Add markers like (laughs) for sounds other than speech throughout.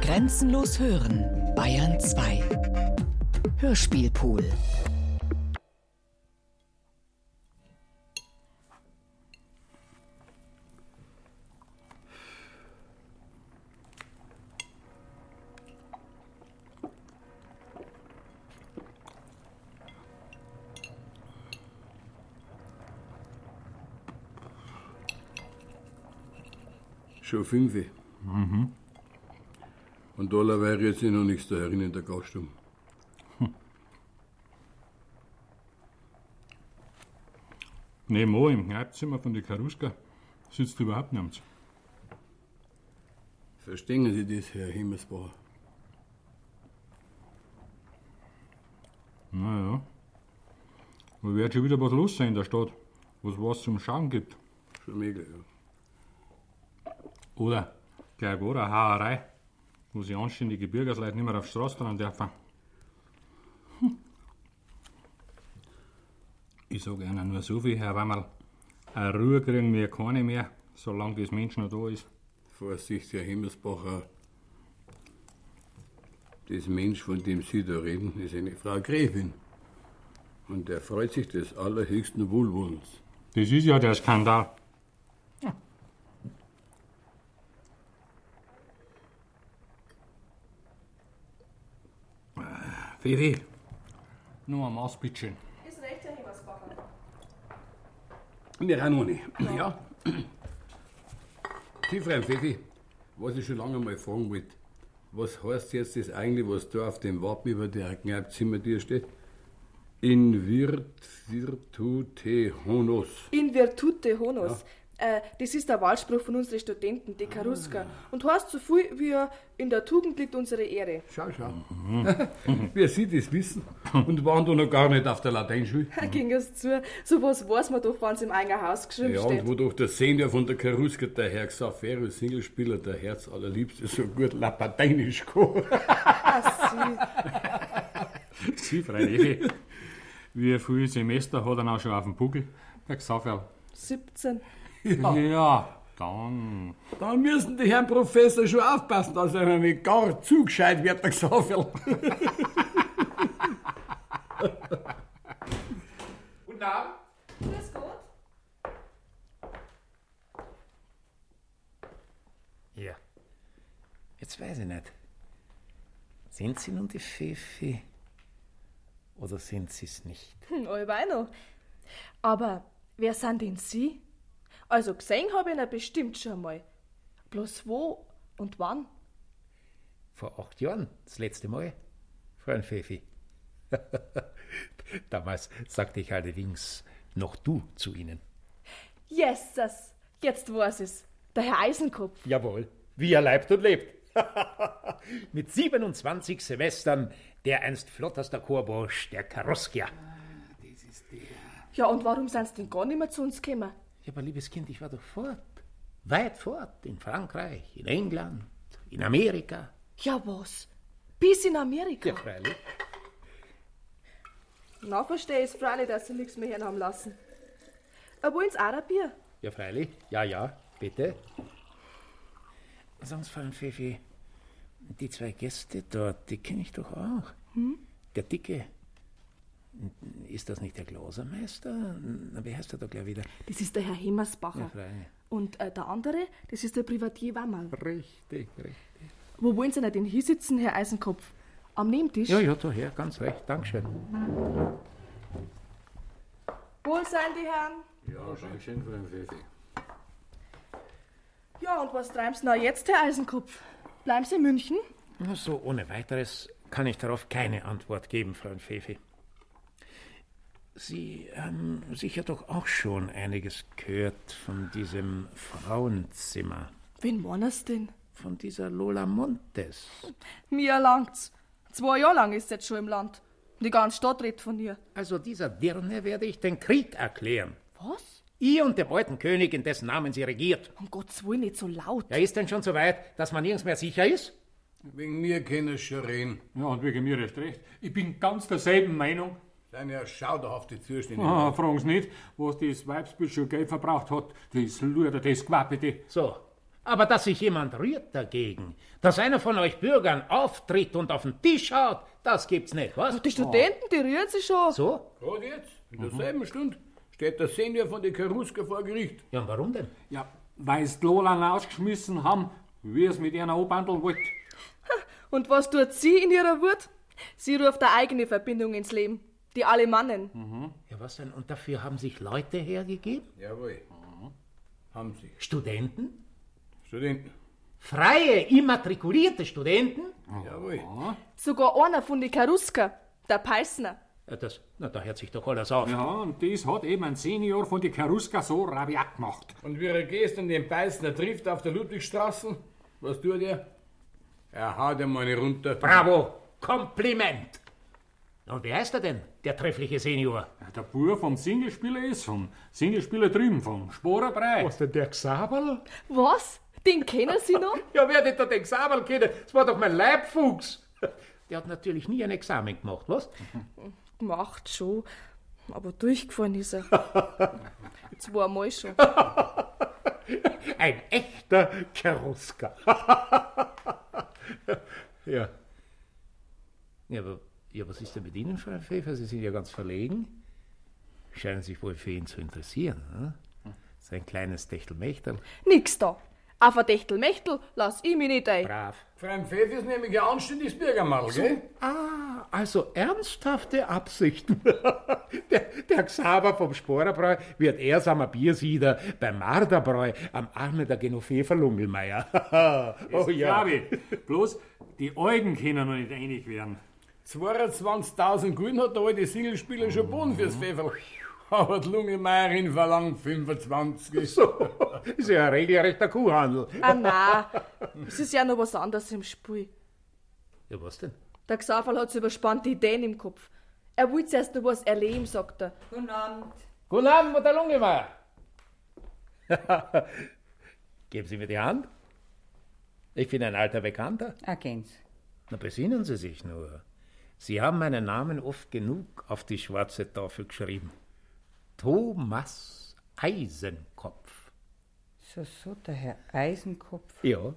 Grenzenlos hören, Bayern 2. Hörspielpool. Schon fünf. Mhm. Und da wäre jetzt noch nichts da herin in der Gaststube. Nebenan im Kneipzimmer von der Karuska sitzt überhaupt niemand. Verstehen Sie das, Herr Himmelsbauer? Naja. Da wird schon wieder was los sein in der Stadt, wo es was zum Schauen gibt. Schon mega, ja. Oder gleich oder eine Hauerei, wo sie anständige Bürgersleute nicht mehr auf die Straße dran dürfen. Hm. Ich sage Ihnen nur so viel, Herr Wammerl. Eine Ruhe kriegen wir keine mehr, solange das Mensch noch da ist. Vorsicht, Herr Himmelsbacher. Das Mensch, von dem Sie da reden, ist eine Frau Gräfin. Und er freut sich des allerhöchsten Wohlwollens. Das ist ja der Skandal. Fifi, nur ein Maß, bitteschön. Ist recht, Herr Himmersbacher. Wir haben noch nicht. Ja. Sie, Frau Pfeffi, was ich schon lange mal fragen wollte. Was heißt jetzt das eigentlich, was da auf dem Wappen über der Kneipzimmer dir steht? In virt virtute honos. In virtute honos. Äh, das ist der Wahlspruch von unseren Studenten, die Karuska. Und heißt so viel wie in der Tugend liegt unsere Ehre. Schau, schau. (laughs) Wer Sie das wissen und waren da noch gar nicht auf der Lateinschule. (laughs) Ging es zu. So was weiß man doch, wenn es im eigenen Haus geschrieben Ja, steht. und wo doch der Senior von der Karuska, der Herr Xaverio, Singlespieler, der Herz allerliebste, so gut Lapateinisch kann. (laughs) Sie, freilich. Wie viele Semester hat er auch schon auf dem Buckel? Der Xaver. 17. Ja. ja, dann. Dann müssen die Herren Professor schon aufpassen, dass er nicht gar zu gescheit wird, der Xaver. (laughs) Guten Abend. Grüß Gott. Ja. Jetzt weiß ich nicht. Sind Sie nun die Pfeffi? Oder sind Sie es nicht? Hm, noch. Aber wer sind denn Sie? Also gesehen habe ich ihn bestimmt schon mal. Bloß wo und wann? Vor acht Jahren, das letzte Mal, Freund Pfeffi. (laughs) Damals sagte ich allerdings noch du zu Ihnen. Jesus, jetzt weiß es. Der Herr Eisenkopf. Jawohl, wie er leibt und lebt. (laughs) Mit 27 Semestern der einst flotterster Chorbursch der Karoskia. Ja, und warum sind Sie denn gar nicht mehr zu uns gekommen? Ja, aber liebes Kind, ich war doch fort. Weit fort. In Frankreich, in England, in Amerika. Ja, was? Bis in Amerika? Ja, freilich. Na, verstehe ich freilich, dass Sie nichts mehr haben lassen. Aber wollen Sie auch ein Bier? Ja, freilich. Ja, ja, bitte. Sonst fallen Pfeffi, die zwei Gäste dort, die kenne ich doch auch. Hm? Der Dicke. Ist das nicht der Glasermeister? Na, wie heißt er da gleich wieder? Das ist der Herr Hemmersbacher. Ja. Und äh, der andere, das ist der Privatier Wammerl. Richtig, richtig. Wo wollen Sie denn hinsitzen, Herr Eisenkopf? Am Nebentisch? Ja, ja, daher, ganz recht. Dankeschön. Wohl sein die Herren. Ja, schön, schön, Frau Pfeffi. Ja, und was treiben Sie noch jetzt, Herr Eisenkopf? Bleiben Sie in München? Na, so ohne weiteres kann ich darauf keine Antwort geben, Freund Pfeffi. Sie haben sicher doch auch schon einiges gehört von diesem Frauenzimmer. Wen Sie denn? Von dieser Lola Montes. Mir langt's. Zwei Jahre lang ist sie jetzt schon im Land. Die ganze Stadt redet von ihr. Also dieser Dirne werde ich den Krieg erklären. Was? Ihr und der alten König, in dessen Namen sie regiert. Um Gottes Willen nicht so laut. Ja, ist denn schon so weit, dass man nirgends mehr sicher ist? Wegen mir können Sie schon reden. Ja, und wegen mir recht recht. Ich bin ganz derselben Meinung. Ja schauderhafte Zustände. Ah, fragen Sie nicht, was das Weibsbild schon Geld verbraucht hat. Das Luder, das Gewappete. So, Aber dass sich jemand rührt dagegen, dass einer von euch Bürgern auftritt und auf den Tisch haut, das gibt's nicht, was? Die Studenten, die rühren sich schon. So? Gerade jetzt, in derselben Stunde, steht der Senior von der Karuska vor Gericht. Ja, und warum denn? Ja, weil sie die Lolan ausgeschmissen haben, wie es mit ihnen anbandeln wollt. Und was tut sie in ihrer Wut? Sie ruft eine eigene Verbindung ins Leben. Die Alemannen. Ja, was denn? Und dafür haben sich Leute hergegeben? Jawohl. Haben sie. Studenten? Studenten. Freie, immatrikulierte Studenten? Jawohl. Sogar einer von die Karuska, der Peissner. Ja, das, na, da hört sich doch alles auf. Ja, und das hat eben ein Senior von die Karuska so rabiat gemacht. Und wie er gestern den Beißner trifft auf der Ludwigstraße, was tut er? Er haut ihm eine runter. Bravo! Kompliment! Und wie heißt er denn, der treffliche Senior? Ja, der Bub vom Singlespieler ist, vom Singlespieler drüben, vom Sporerbrei. Was denn der Xaberl? Was? Den kennen Sie noch? (laughs) Ja, wer hätte den Xaberl kennen? Das war doch mein Leibfuchs. (laughs) Der hat natürlich nie ein Examen gemacht, was? (laughs) Macht schon. Aber durchgefahren ist er. Zweimal schon. Ein echter Cheruska. ja. Ja, aber ja, was ist denn mit Ihnen, Frau Pfeffer? Sie sind ja ganz verlegen. Scheinen sich wohl für ihn zu interessieren. Ne? Sein kleines Techtelmechtel. Nix da. Auf ein Techtelmechtel lass ich mich nicht ein. Brav. Frau Pfeff ist nämlich ein anständiges Bürgermal, gell? Ah, also ernsthafte Absichten. (laughs) der, der Xaver vom Sporerbräu wird erst am Biersieder beim Marderbräu am Arme der Genovefer Lungelmeier. (laughs) oh ja. Bloß, die Augen können noch nicht einig werden. 22.000 Gulden hat der alte Singlespieler schon Boden fürs Pfeffer. (laughs) Aber die Lungemeierin verlangt 25. So, ist ja ein regelrechter Kuhhandel. Ah, nein. Es ist ja noch was anderes im Spiel. Ja, was denn? Der Xaverl hat so überspannte Ideen im Kopf. Er will zuerst noch was erleben, sagt er. Guten Abend. Guten Abend, der Lungemeier. (laughs) Geben Sie mir die Hand. Ich bin ein alter Bekannter. Agent. Na, besinnen Sie sich nur. Sie haben meinen Namen oft genug auf die schwarze Tafel geschrieben. Thomas Eisenkopf. So, so, der Herr Eisenkopf. Ja,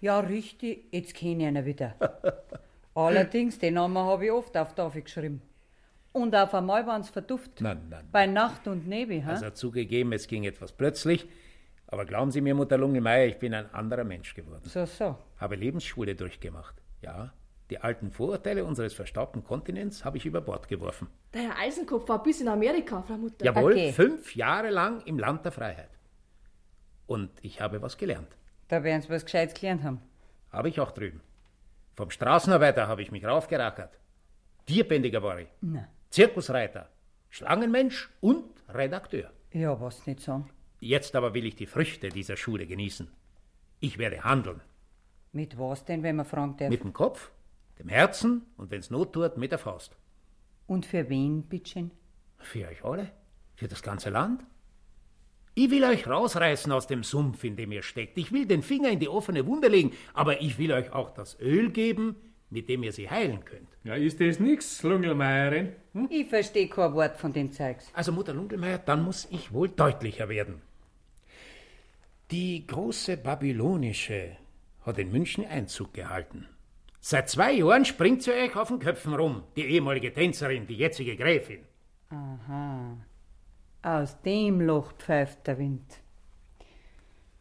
Ja, richtig, jetzt kenne ich ihn wieder. (laughs) Allerdings, den Namen habe ich oft auf die Tafel geschrieben. Und auf einmal waren es verduft. nein, nein. Bei Nacht und Nebel, ha? Also zugegeben, es ging etwas plötzlich. Aber glauben Sie mir, Mutter Lungemeier, ich bin ein anderer Mensch geworden. So, so. Habe Lebensschule durchgemacht. Ja, die alten Vorurteile unseres verstaubten Kontinents habe ich über Bord geworfen. Der Herr Eisenkopf war bis in Amerika, Frau Mutter. Jawohl, Okay. fünf Jahre lang im Land der Freiheit. Und ich habe was gelernt. Da werden sie was Gescheites gelernt haben. Habe ich auch drüben. Vom Straßenarbeiter habe ich mich raufgerackert. Tierbändiger war ich. Na. Zirkusreiter, Schlangenmensch und Redakteur. Ja, was nicht sagen. Jetzt aber will ich die Früchte dieser Schule genießen. Ich werde handeln. Mit was denn, wenn man fragen darf? Mit dem Kopf, dem Herzen und wenn's Not tut, mit der Faust. Und für wen, bittchen? Für euch alle? Für das ganze Land? Ich will euch rausreißen aus dem Sumpf, in dem ihr steckt. Ich will den Finger in die offene Wunde legen, aber ich will euch auch das Öl geben, mit dem ihr sie heilen könnt. Ja, ist das nix, Lungelmeierin? Ich verstehe kein Wort von dem Zeugs. Also, Mutter Lungelmeier, dann muss ich wohl deutlicher werden. Die große babylonische hat in München Einzug gehalten. Seit zwei Jahren springt sie euch auf den Köpfen rum, die ehemalige Tänzerin, die jetzige Gräfin. Aha. Aus dem Loch pfeift der Wind.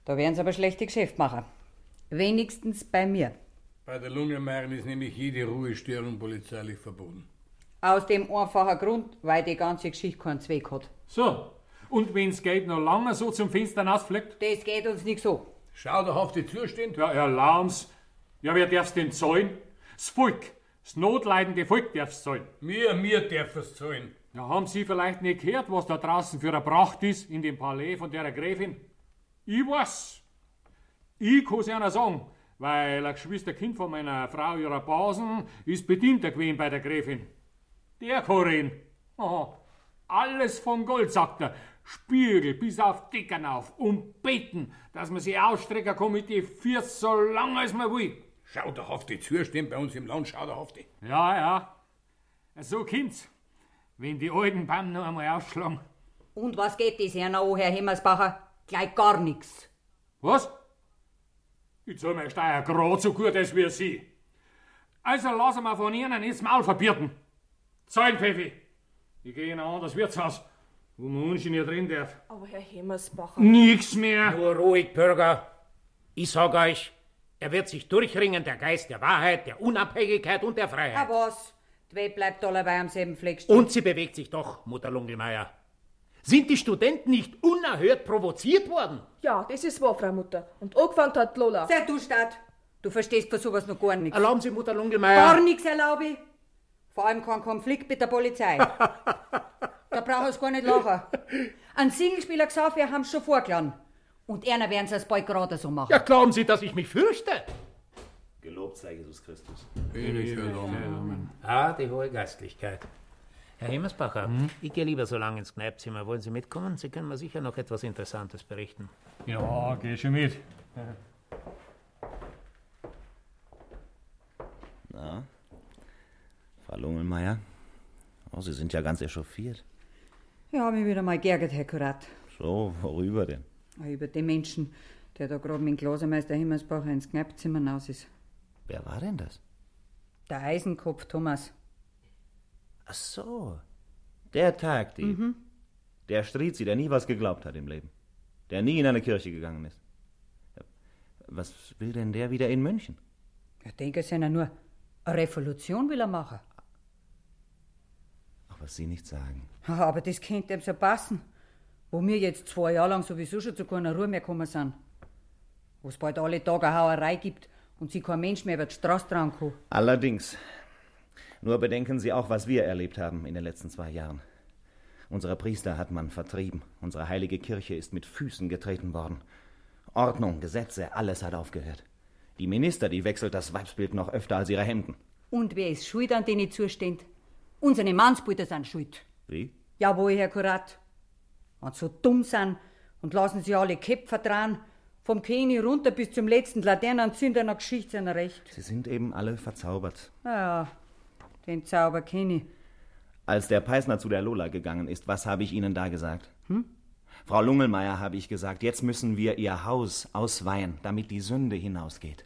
Da werden sie aber schlechte Geschäft machen. Wenigstens bei mir. Bei der Lungemeierin ist nämlich jede Ruhestörung polizeilich verboten. Aus dem einfachen Grund, weil die ganze Geschichte keinen Zweck hat. So, und wenn's Geld noch lange so zum Fenster ausfleckt? Das geht uns nicht so. Schau doch auf die Zustände. Ja, erlaubens. Ja, wer darf's denn zahlen? Das Volk. Das notleidende Volk darf's zahlen. Wir, wir dürfen es zahlen. Ja, haben Sie vielleicht nicht gehört, was da draußen für eine Pracht ist in dem Palais von der Gräfin? Ich weiß. Ich kann's einer sagen, weil ein Geschwisterkind von meiner Frau ihrer Basen ist Bedienter gewesen bei der Gräfin. Der Korin. Aha. Alles von Gold, sagt er. Spiegel bis auf Dickern auf und beten, dass man sie ausstrecken kann mit die Füße so lang als man will. Schau doch auf die Zustände bei uns im Land, schau doch auf die. Ja, ja. So kind's. Wenn die alten Bam noch einmal ausschlagen. Und was geht das her an, Herr Hemmersbacher? Gleich gar nichts. Was? Ich zahl meine Steuer grad so gut als wir Sie. Also lassen wir von Ihnen ins Maul verbieten. Zahlen, Pfeffi. Ich gehe in ein anderes Wirtshaus, wo man ungeniert drin darf. Aber Herr Hemmersbacher. Nix mehr. Nur ruhig, Bürger. Ich sag euch, er wird sich durchringen, der Geist der Wahrheit, der Unabhängigkeit und der Ah, Freiheit. was? Die bleibt allebei am selben Fleck stehen. Und sie bewegt sich doch, Mutter Lungelmeier. Sind die Studenten nicht unerhört provoziert worden? Ja, das ist wahr, Frau Mutter. Und angefangen hat Lola. Sei du statt. Du verstehst von sowas noch gar nichts. Erlauben Sie, Mutter Gar Lungelmeier. nichts erlaube ich. Vor allem kein Konflikt mit der Polizei. (laughs) da braucht es gar nicht lachen. Ein Singlespieler gesagt, wir haben schon vorgeladen. Und einer werden sie es bald gerade so machen. Ja, glauben Sie, dass ich mich fürchte? Gelobt sei Jesus Christus. Ewig Amen. Ah, die hohe Geistlichkeit. Herr Hemmersbacher, Hm? ich gehe lieber so lange ins Kneipzimmer. Wollen Sie mitkommen? Sie können mir sicher noch etwas Interessantes berichten. Ja, geh schon mit. Na, Frau Lungelmeier? Oh, Sie sind ja ganz echauffiert. Ich habe mich wieder mal geärgert, Herr Kurat. So, worüber denn? Über den Menschen, der da gerade mit dem Glasermeister Himmelsbacher ins Kneipzimmer hinaus ist. Wer war denn das? Der Eisenkopf Thomas. Ach so, der Tagdieb. Der Strizi, der nie was geglaubt hat im Leben. Der nie in eine Kirche gegangen ist. Was will denn der wieder in München? Ich denke, es ist ja nur eine Revolution will er machen. Ach, was Sie nicht sagen. Aber das könnte ihm so passen. Wo wir jetzt zwei Jahre lang sowieso schon zu keiner Ruhe mehr gekommen sind. Wo es bald alle Tage eine Hauerei gibt und sich kein Mensch mehr über die Straße trauen kann. Allerdings. Nur bedenken Sie auch, was wir erlebt haben in den letzten zwei Jahren. Unsere Priester hat man vertrieben. Unsere heilige Kirche ist mit Füßen getreten worden. Ordnung, Gesetze, alles hat aufgehört. Die Minister, die wechselt das Weibsbild noch öfter als ihre Hemden. Und wer ist schuld, an denen zustehen? Unsere Mannsbrüder sind schuld. Wie? Jawohl, Herr Kurat. Wenn sie so dumm sind und lassen sie alle Köpfe dran, vom König runter bis zum letzten Laternenzünder einer Geschichte sind recht. Sie sind eben alle verzaubert. Ja, den Zauber kenne ich. Als der Peisner zu der Lola gegangen ist, was habe ich Ihnen da gesagt? Frau Lungelmeier habe ich gesagt, jetzt müssen wir ihr Haus ausweihen, damit die Sünde hinausgeht.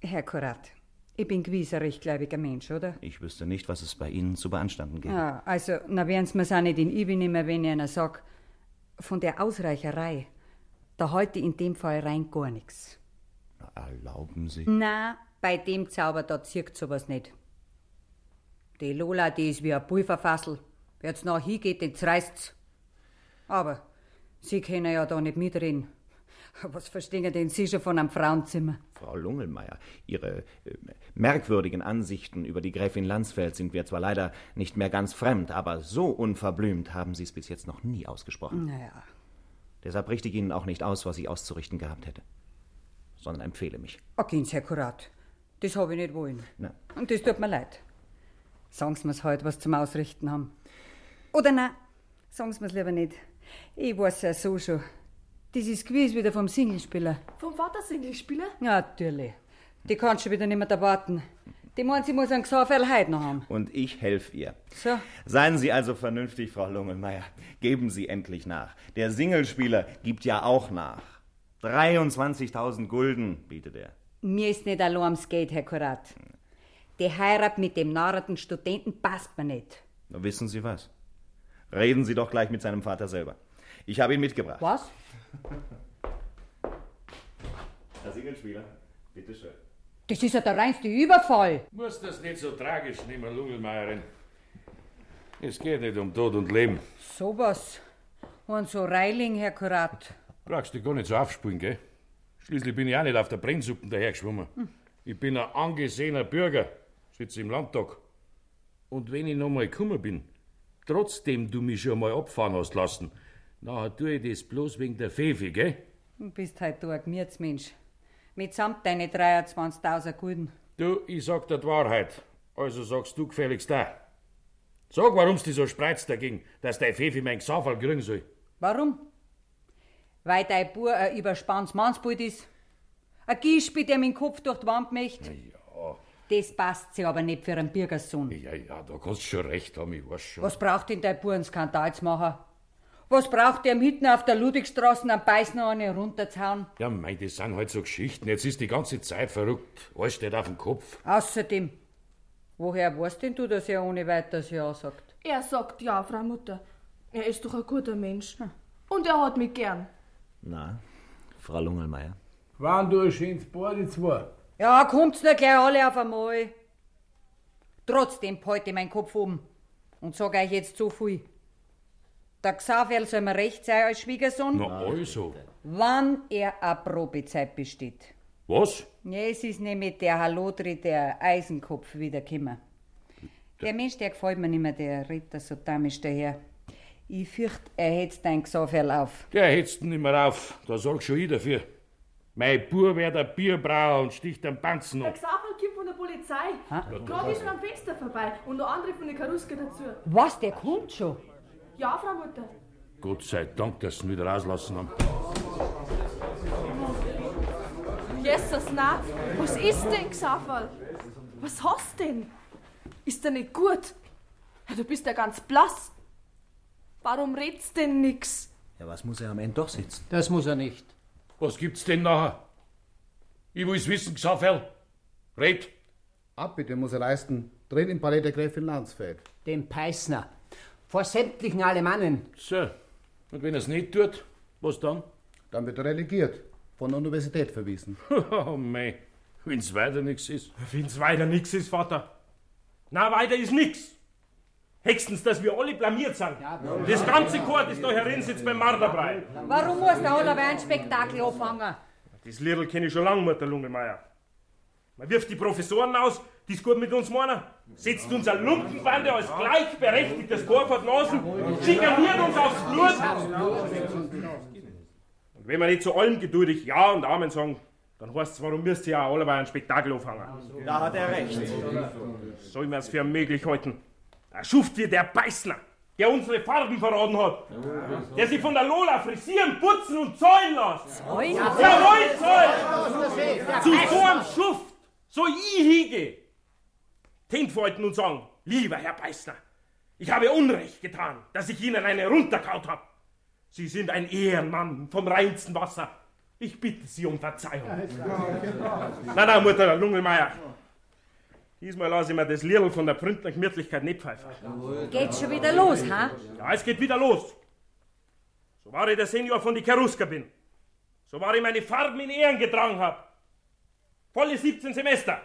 Herr Kurat, ich bin gewiss ein rechtgläubiger Mensch, oder? Ich wüsste nicht, was es bei Ihnen zu beanstanden gibt. Ja, also, na werden Sie mir's auch nicht in Ibi nehmen, wenn ich einer sag, von der Ausreicherei, da halte ich in dem Fall rein gar nichts. Erlauben Sie. Na, bei dem Zauber, da zirkt sowas nicht. Die Lola, die ist wie ein Pulverfassel. Wer's nach hingeht, den zerreißt's. Aber Sie können ja da nicht mitreden. (laughs) Was verstehen denn Sie schon von einem Frauenzimmer? Frau Lungelmeier, Ihre äh, merkwürdigen Ansichten über die Gräfin Landsfeld sind mir zwar leider nicht mehr ganz fremd, aber so unverblümt haben Sie es bis jetzt noch nie ausgesprochen. Naja, Deshalb richte ich Ihnen auch nicht aus, was ich auszurichten gehabt hätte, sondern empfehle mich. Agins, Herr Kurat. Das hab ich nicht wollen. Na, Und das tut mir leid. Sagen Sie mir's halt, was zum Ausrichten haben. Oder nein, sagen Sie mir's lieber nicht. Ich weiß ja so schon. Das ist gewiss wieder vom Singlespieler. Vom Vater Singlespieler? Ja, natürlich. Die kannst du wieder nicht mehr erwarten. Die meint, sie muss einen Gesaufel heute noch haben. und ich helfe ihr. So, Seien Sie also vernünftig, Frau Lungelmeier. Geben Sie endlich nach. Der Singlespieler gibt ja auch nach. 23.000 Gulden bietet er. mir ist nicht allein ums Geld, Herr Kurat. Die Heirat mit dem narrenden Studenten passt mir nicht. Na, wissen Sie was? Reden Sie doch gleich mit seinem Vater selber. Ich habe ihn mitgebracht. Was? (laughs) Herr Singlespieler, bitteschön. Das ist ja der reinste Überfall. Muss das nicht so tragisch nehmen, Lungelmeierin. Es geht nicht um Tod und Leben. Sowas. Und so Reiling, Herr Kurat. Brauchst dich gar nicht so aufspielen, gell? Schließlich bin ich auch nicht auf der Brennsuppen dahergeschwommen. Ich bin ein angesehener Bürger, sitze im Landtag. Und wenn ich noch mal gekommen bin, trotzdem du mich schon mal abfahren hast lassen, nachher tue ich das bloß wegen der Fefe, gell? Du bist halt du ein Gemütsmensch. Mitsamt deine 23.000 Gulden. Du, ich sag dir die Wahrheit. Also sagst du gefälligst da. Sag, warum's dich so spreizt dagegen, dass dein Fefe mein Gesafall kriegen soll. Warum? Weil dein Bub ein überspanntes Mannsbild ist. Ein Gispi, der mit dem Kopf durch die Wand möchte. Ja, Das passt sich aber nicht für einen Bürgersohn. ja, ja, da kannst du schon recht haben, ich weiß schon. Was braucht denn dein Bub, einen Skandal zu machen? Was braucht der mitten auf der Ludwigstraße am Beißen eine runterzuhauen? Ja, mei, das sind halt so Geschichten. Jetzt ist die ganze Zeit verrückt. Alles steht auf dem Kopf. Außerdem, woher weißt denn du, dass er ohne weiteres Ja sagt? Er sagt ja, Frau Mutter. Er ist doch ein guter Mensch. Und er hat mich gern. Na, Frau Lungelmeier. Waren du ein schönes Paar, die zwei? Ja, kommt's nur gleich alle auf einmal. Trotzdem halte ich meinen Kopf um und sag euch jetzt so viel. Der Xaver soll mir recht sein als Schwiegersohn, Na also. wann er eine Probezeit besteht. Was? Ja, es ist nämlich der Hallodri, der Eisenkopf wiedergekommen. Der Mensch, der gefällt mir nicht mehr, der da so damisch daher. Ich fürchte, er hetzt dein Xaverl auf. Der hetzt nicht mehr auf. Da sag schon ich dafür. Mein Bub wird ein Bierbrauer und sticht am Panzen Der ab. Xaver kommt von der Polizei. Gerade ist schon am Fenster vorbei und noch andere von der Karuske dazu. Was, der kommt schon? Ja, Frau Mutter. Gott sei Dank, dass sie ihn wieder rauslassen haben. Jesus, na, was ist denn, Xaver? Was hast denn? Ist dir nicht gut? Ja, du bist ja ganz blass. Warum redst denn nix? Ja, was muss er am Ende doch sitzen? Das muss er nicht. Was gibt's denn nachher? Ich will's wissen, Xaverl. Red. Abbitte muss er leisten. Dreht im Palais der Gräfin Landsfeld. Den Peißner. Vor sämtlichen Alemannen. So. Und wenn er's nicht tut, was dann? Dann wird er relegiert. Von der Universität verwiesen. (laughs) Oh mei, wenn's weiter nichts ist. Wenn's weiter nix ist, Vater. Na, weiter ist nix. Höchstens, dass wir alle blamiert sind. Das ganze Chor, das da herin sitzt beim Marderbrei. Warum muss der alle ein Spektakel anfangen? Das Liedl kenne ich schon lang, Mutter Lungemeier. Man wirft die Professoren aus, die es gut mit uns meinen, setzt uns eine Lumpenbande als gleichberechtigtes die Nasen, schikaniert uns aufs Blut. Und wenn wir nicht zu allem geduldig Ja und Amen sagen, dann heißt es, warum müsst ihr ja alle ein Spektakel anfangen? Da hat er recht. Soll man es für möglich halten? Ein Schuft wie der Beißner, der unsere Farben verraten hat, der sich von der Lola frisieren, putzen und zahlen lässt. Jawohl, zahlen! Zu so einem Schuft, so ich hige, hinfalten und sagen, lieber Herr Beißner, ich habe Unrecht getan, dass ich Ihnen eine runterkaut habe. Sie sind ein Ehrenmann vom reinsten Wasser. Ich bitte Sie um Verzeihung. Na, na, Mutter Lungelmeier. Diesmal lasse ich mir das Liedl von der Prüntner Gemütlichkeit nicht pfeifen. Geht's schon wieder los, ha? Ja, es geht wieder los. So war ich der Senior von die Cherusker bin. So war ich meine Farben in Ehren getragen hab. Volle 17 Semester.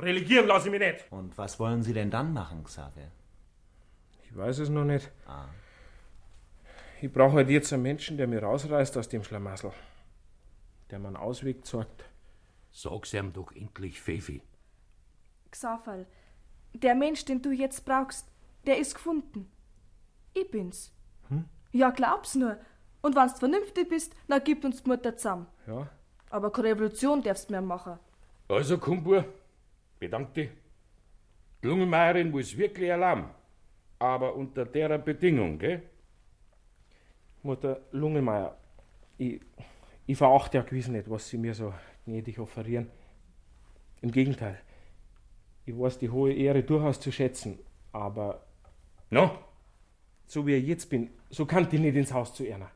Religieren lasse ich mich nicht. Und was wollen Sie denn dann machen, Xaver? Ich weiß es noch nicht. Ich brauche halt jetzt einen Menschen, der mich rausreißt aus dem Schlamassel. Der mir einen Ausweg zeigt. Sag's ihm doch endlich, Fefi. Xaver, der Mensch, den du jetzt brauchst, der ist gefunden. Ich bin's. Ja, glaub's nur. Und wenn's vernünftig bist, dann gibt uns die Mutter zusammen. Ja? Aber keine Revolution darfst mehr machen. Also, Kumpur, bedank dich. Die Lungenmeierin will's wirklich erlauben. Aber unter der Bedingung, gell? Mutter Lungemeier, ich, ich verachte ja gewiss nicht, was Sie mir so gnädig offerieren. Im Gegenteil. Ich weiß die hohe Ehre durchaus zu schätzen, aber No? so wie ich jetzt bin, so kann ich nicht ins Haus zu Erna.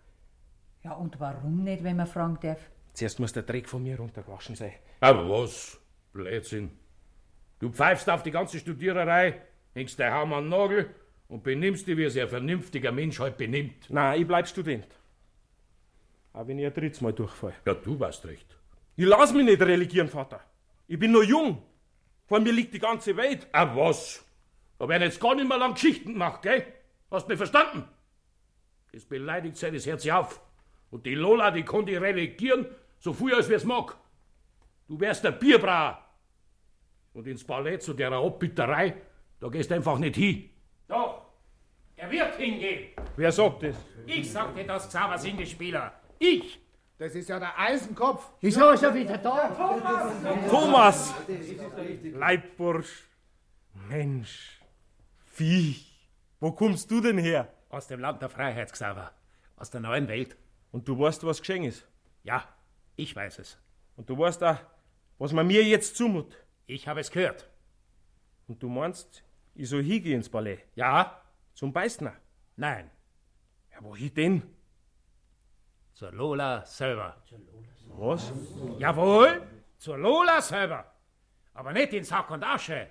Ja, und warum nicht, wenn man fragen darf? Zuerst muss der Dreck von mir runtergewaschen sein. Aber was? Blödsinn. Du pfeifst auf die ganze Studiererei, hängst dein Haum an den Nagel und benimmst dich, wie es ein vernünftiger Mensch halt benimmt. Nein, ich bleib Student. Auch wenn ich ein drittes Mal durchfall. Ja, du weißt recht. Ich lass mich nicht religieren, Vater. Ich bin nur jung. Vor mir liegt die ganze Welt. Ah, was? Da werden jetzt gar nicht mehr lang Geschichten gemacht, gell? Hast mich verstanden? Das beleidigt sein das Herz auf. Und die Lola, die kann die relegieren, so viel als wir's mag. Du wärst der Bierbrauer. Und ins Ballett zu der Abbitterei, da gehst du einfach nicht hin. Doch, er wird hingehen. Wer sagt das? Ich sagte das Xaver Singespieler. Ich. Das ist ja der Eisenkopf. Ist er wieder da? Thomas! Leibbursch, Mensch, Viech, wo kommst du denn her? Aus dem Land der Freiheit, Xaver. Aus der neuen Welt. Und du weißt, was geschehen ist. Ja, ich weiß es. Und du weißt auch, was man mir jetzt zumut. Ich habe es gehört. Und du meinst, ich soll hingehen ins Ballett? Ja? Zum Beißner? Nein. Ja, wohin denn? Zur Lola selber. Was? Jawohl, zur Lola selber. Aber nicht in Sack und Asche,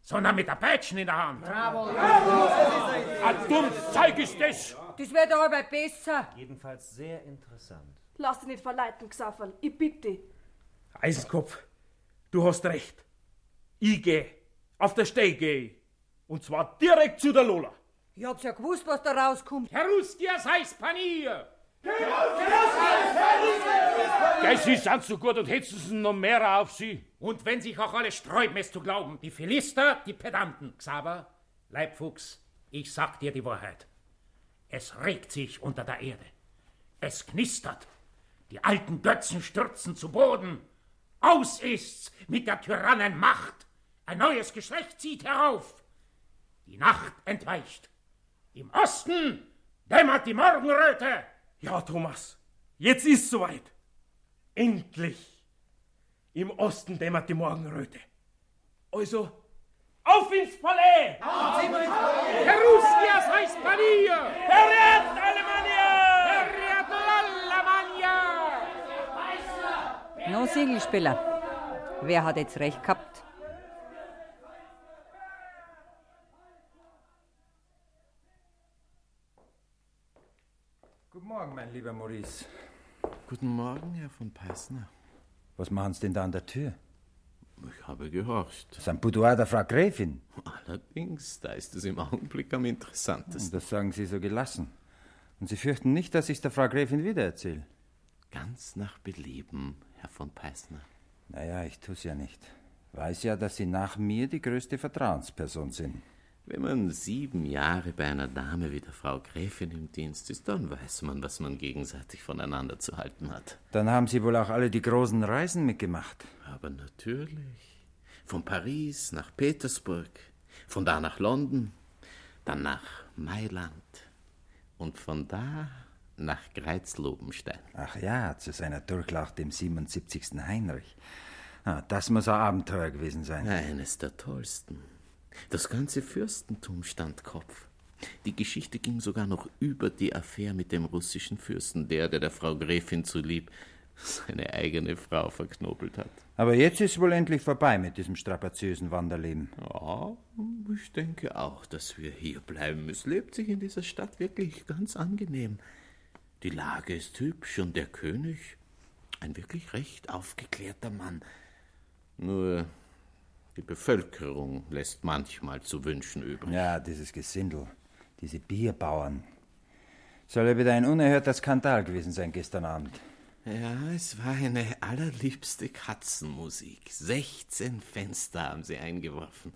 sondern mit der Peitschen in der Hand. Bravo. Ein dummes Zeug ist das. Das wird aber besser. Jedenfalls sehr interessant. Lass dich nicht verleiten, Xafferl. Ich bitte. Eisenkopf, du hast recht. Ich geh. Auf der Steh geh ich. Und zwar direkt zu der Lola. Ich hab's ja gewusst, was da rauskommt. Heruskias heißt Panier. Gell, Sie sind so gut und hetzen Sie noch mehr auf Sie. Und wenn sich auch alle sträuben, es zu glauben, die Philister, die Pedanten, Xaver, Leibfuchs, ich sag dir die Wahrheit. Es regt sich unter der Erde. Es knistert. Die alten Götzen stürzen zu Boden. Aus ist's mit der Tyrannen Macht. Ein neues Geschlecht zieht herauf. Die Nacht entweicht. Im Osten dämmert die Morgenröte. Ja, Thomas, jetzt ist's soweit. Endlich. Im Osten dämmert die Morgenröte. Also, auf ins Palais! Heruskias heißt Panier. Verrät Alemannia! Herriat Lallamania. No, Singelspieler. Wer hat jetzt recht gehabt? Guten Morgen, mein lieber Maurice. Guten Morgen, Herr von Peißner. Was machen Sie denn da an der Tür? Ich habe gehorcht. Das ist ein Boudoir der Frau Gräfin. Allerdings, da ist es im Augenblick am interessantesten. Das sagen Sie so gelassen. Und Sie fürchten nicht, dass ich der Frau Gräfin wiedererzähle? Ganz nach Belieben, Herr von Peißner. Naja, ich tu's ja nicht. Weiß ja, dass Sie nach mir die größte Vertrauensperson sind. Wenn man sieben Jahre bei einer Dame wie der Frau Gräfin im Dienst ist, dann weiß man, was man gegenseitig voneinander zu halten hat. Dann haben Sie wohl auch alle die großen Reisen mitgemacht. Aber natürlich. Von Paris nach Petersburg, von da nach London, dann nach Mailand und von da nach Greizlobenstein. Ach ja, zu seiner Durchlaucht dem 77. Heinrich. Ah, das muss ein Abenteuer gewesen sein. Eines der tollsten. Das ganze Fürstentum stand Kopf. Die Geschichte ging sogar noch über die Affäre mit dem russischen Fürsten, der, der der Frau Gräfin zulieb, seine eigene Frau verknobelt hat. Aber jetzt ist wohl endlich vorbei mit diesem strapaziösen Wanderleben. Ja, ich denke auch, dass wir hier bleiben. Es lebt sich in dieser Stadt wirklich ganz angenehm. Die Lage ist hübsch und der König ein wirklich recht aufgeklärter Mann. Nur die Bevölkerung lässt manchmal zu wünschen übrig. Ja, dieses Gesindel, diese Bierbauern. Soll ja wieder ein unerhörter Skandal gewesen sein gestern Abend. Ja, es war eine allerliebste Katzenmusik. 16 Fenster haben sie eingeworfen.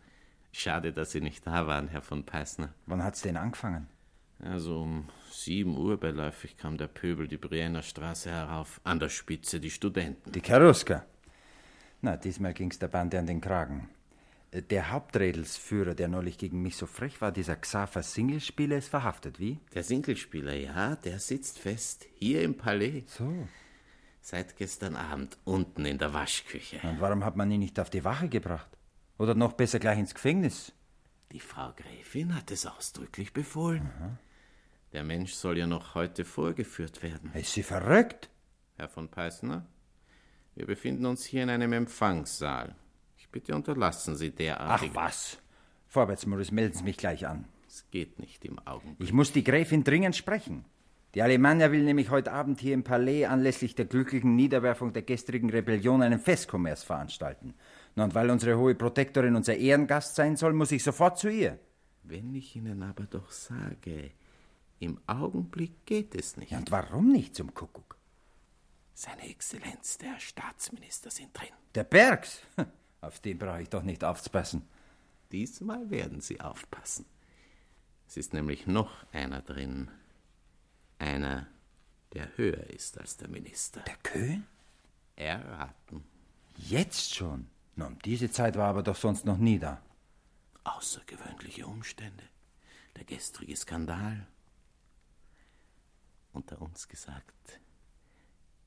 Schade, dass Sie nicht da waren, Herr von Peißner. Wann hat's denn angefangen? Also um sieben Uhr beiläufig kam der Pöbel die Brienner Straße herauf, an der Spitze die Studenten. Die Karuska. Na, diesmal ging's der Bande an den Kragen. Äh, Der Haupträdelsführer, der neulich gegen mich so frech war, dieser Xaver Singelspieler, ist verhaftet, wie? Der Singelspieler, ja, der sitzt fest, hier im Palais. So. Seit gestern Abend unten in der Waschküche. Und warum hat man ihn nicht auf die Wache gebracht? Oder noch besser gleich ins Gefängnis? Die Frau Gräfin hat es ausdrücklich befohlen. Der Mensch soll ja noch heute vorgeführt werden. Ist sie verrückt? Herr von Peißner, wir befinden uns hier in einem Empfangssaal. Ich bitte, unterlassen Sie Ach derartig. was. Vorwärts, Maurice, melden Sie mich gleich an. Es geht nicht im Augenblick. Ich muss die Gräfin dringend sprechen. Die Alemannia will nämlich heute Abend hier im Palais anlässlich der glücklichen Niederwerfung der gestrigen Rebellion einen Festkommers veranstalten. Und weil unsere hohe Protektorin unser Ehrengast sein soll, muss ich sofort zu ihr. Wenn ich Ihnen aber doch sage, im Augenblick geht es nicht. Ja, und warum nicht zum Kuckuck? Seine Exzellenz, der Staatsminister, sind drin. Der Bergs? (laughs) Auf den brauche ich doch nicht aufzupassen. Diesmal werden Sie aufpassen. Es ist nämlich noch einer drin. Einer, der höher ist als der Minister. Der Köhn? Erraten. Jetzt schon? Na, um diese Zeit war aber doch sonst noch nie da. Außergewöhnliche Umstände. Der gestrige Skandal. Unter uns gesagt,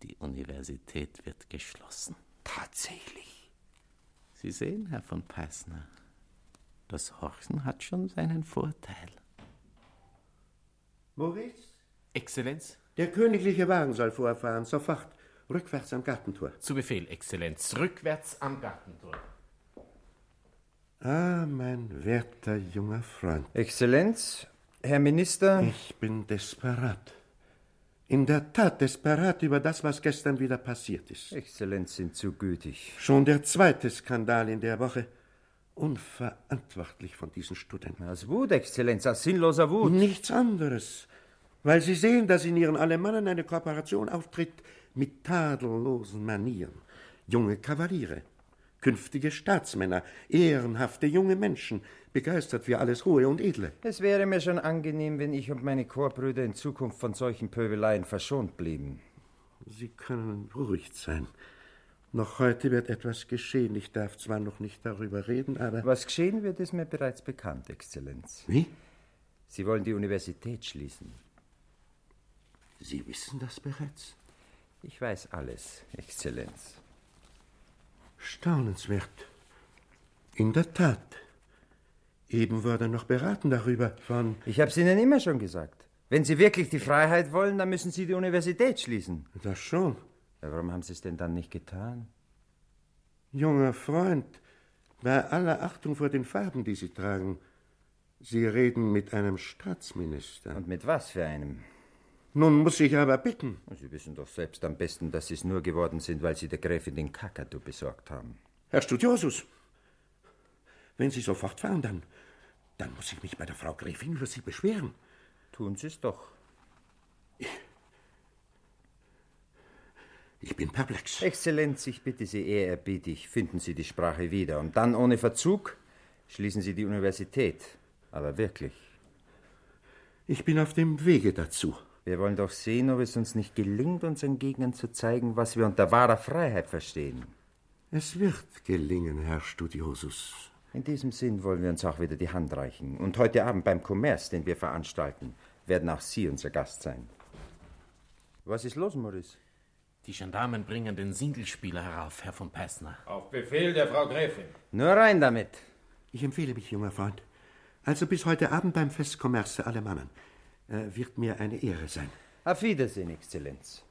die Universität wird geschlossen. Tatsächlich. Sie sehen, Herr von Peißner, das Horchen hat schon seinen Vorteil. Maurice, Exzellenz? Der königliche Wagen soll vorfahren, sofort. Rückwärts am Gartentor. Zu Befehl, Exzellenz. Rückwärts am Gartentor. Ah, mein werter junger Freund. Exzellenz, Herr Minister. Ich bin desperat. In der Tat desperat über das, was gestern wieder passiert ist. Exzellenz sind zu gütig. Schon der zweite Skandal in der Woche. Unverantwortlich von diesen Studenten. Aus Wut, Exzellenz, aus sinnloser Wut. Nichts anderes. Weil sie sehen, dass in ihren Alemannen eine Kooperation auftritt mit tadellosen Manieren. Junge Kavaliere, künftige Staatsmänner, ehrenhafte junge Menschen, begeistert für alles Hohe und Edle. Es wäre mir schon angenehm, wenn ich und meine Chorbrüder in Zukunft von solchen Pöbeleien verschont blieben. Sie können beruhigt sein. Noch heute wird etwas geschehen. Ich darf zwar noch nicht darüber reden, aber. Was geschehen wird, ist mir bereits bekannt, Exzellenz. Wie? Sie wollen die Universität schließen. Sie wissen das bereits? Ich weiß alles, Exzellenz. Staunenswert. In der Tat. Eben wurde noch beraten darüber von. Ich hab's Ihnen immer schon gesagt. Wenn Sie wirklich die Freiheit wollen, dann müssen Sie die Universität schließen. Das schon. Ja, warum haben Sie es denn dann nicht getan? Junger Freund, bei aller Achtung vor den Farben, die Sie tragen, Sie reden mit einem Staatsminister. Und mit was für einem? Nun muss ich aber bitten. Sie wissen doch selbst am besten, dass Sie es nur geworden sind, weil Sie der Gräfin den Kakadu besorgt haben. Herr Studiosus, wenn Sie so fortfahren, dann, dann muss ich mich bei der Frau Gräfin über Sie beschweren. Tun Sie es doch. Ich, ich bin perplex. Exzellenz, ich bitte Sie ehrerbietig, finden Sie die Sprache wieder und dann ohne Verzug schließen Sie die Universität. Aber wirklich. Ich bin auf dem Wege dazu. Wir wollen doch sehen, ob es uns nicht gelingt, unseren Gegnern zu zeigen, was wir unter wahrer Freiheit verstehen. Es wird gelingen, Herr Studiosus. In diesem Sinn wollen wir uns auch wieder die Hand reichen. Und heute Abend beim Kommerz, den wir veranstalten, werden auch Sie unser Gast sein. Was ist los, Maurice? Die Gendarmen bringen den Singlespieler herauf, Herr von Peissner. Auf Befehl der Frau Gräfin. Nur rein damit. Ich empfehle mich, junger Freund. Also bis heute Abend beim Festkommerz der Alemannen. Äh, wird mir eine Ehre sein. Auf Wiedersehen, Exzellenz.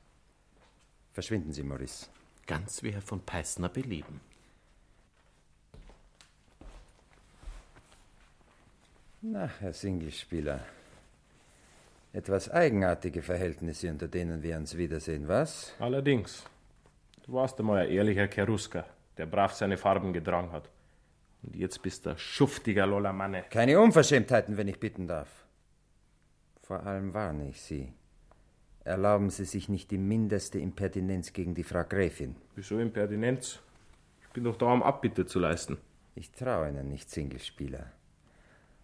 Verschwinden Sie, Maurice. Ganz wie Herr von Peissner belieben. Na, Herr Singlespieler. Etwas eigenartige Verhältnisse, unter denen wir uns wiedersehen, was? Allerdings. Du warst einmal ein ehrlicher Cherusker, der brav seine Farben getragen hat. Und jetzt bist du ein schuftiger Lollamanne. Keine Unverschämtheiten, wenn ich bitten darf. Vor allem warne ich Sie. Erlauben Sie sich nicht die mindeste Impertinenz gegen die Frau Gräfin. Wieso Impertinenz? Ich bin doch da, um Abbitte zu leisten. Ich traue Ihnen nicht, Singlespieler.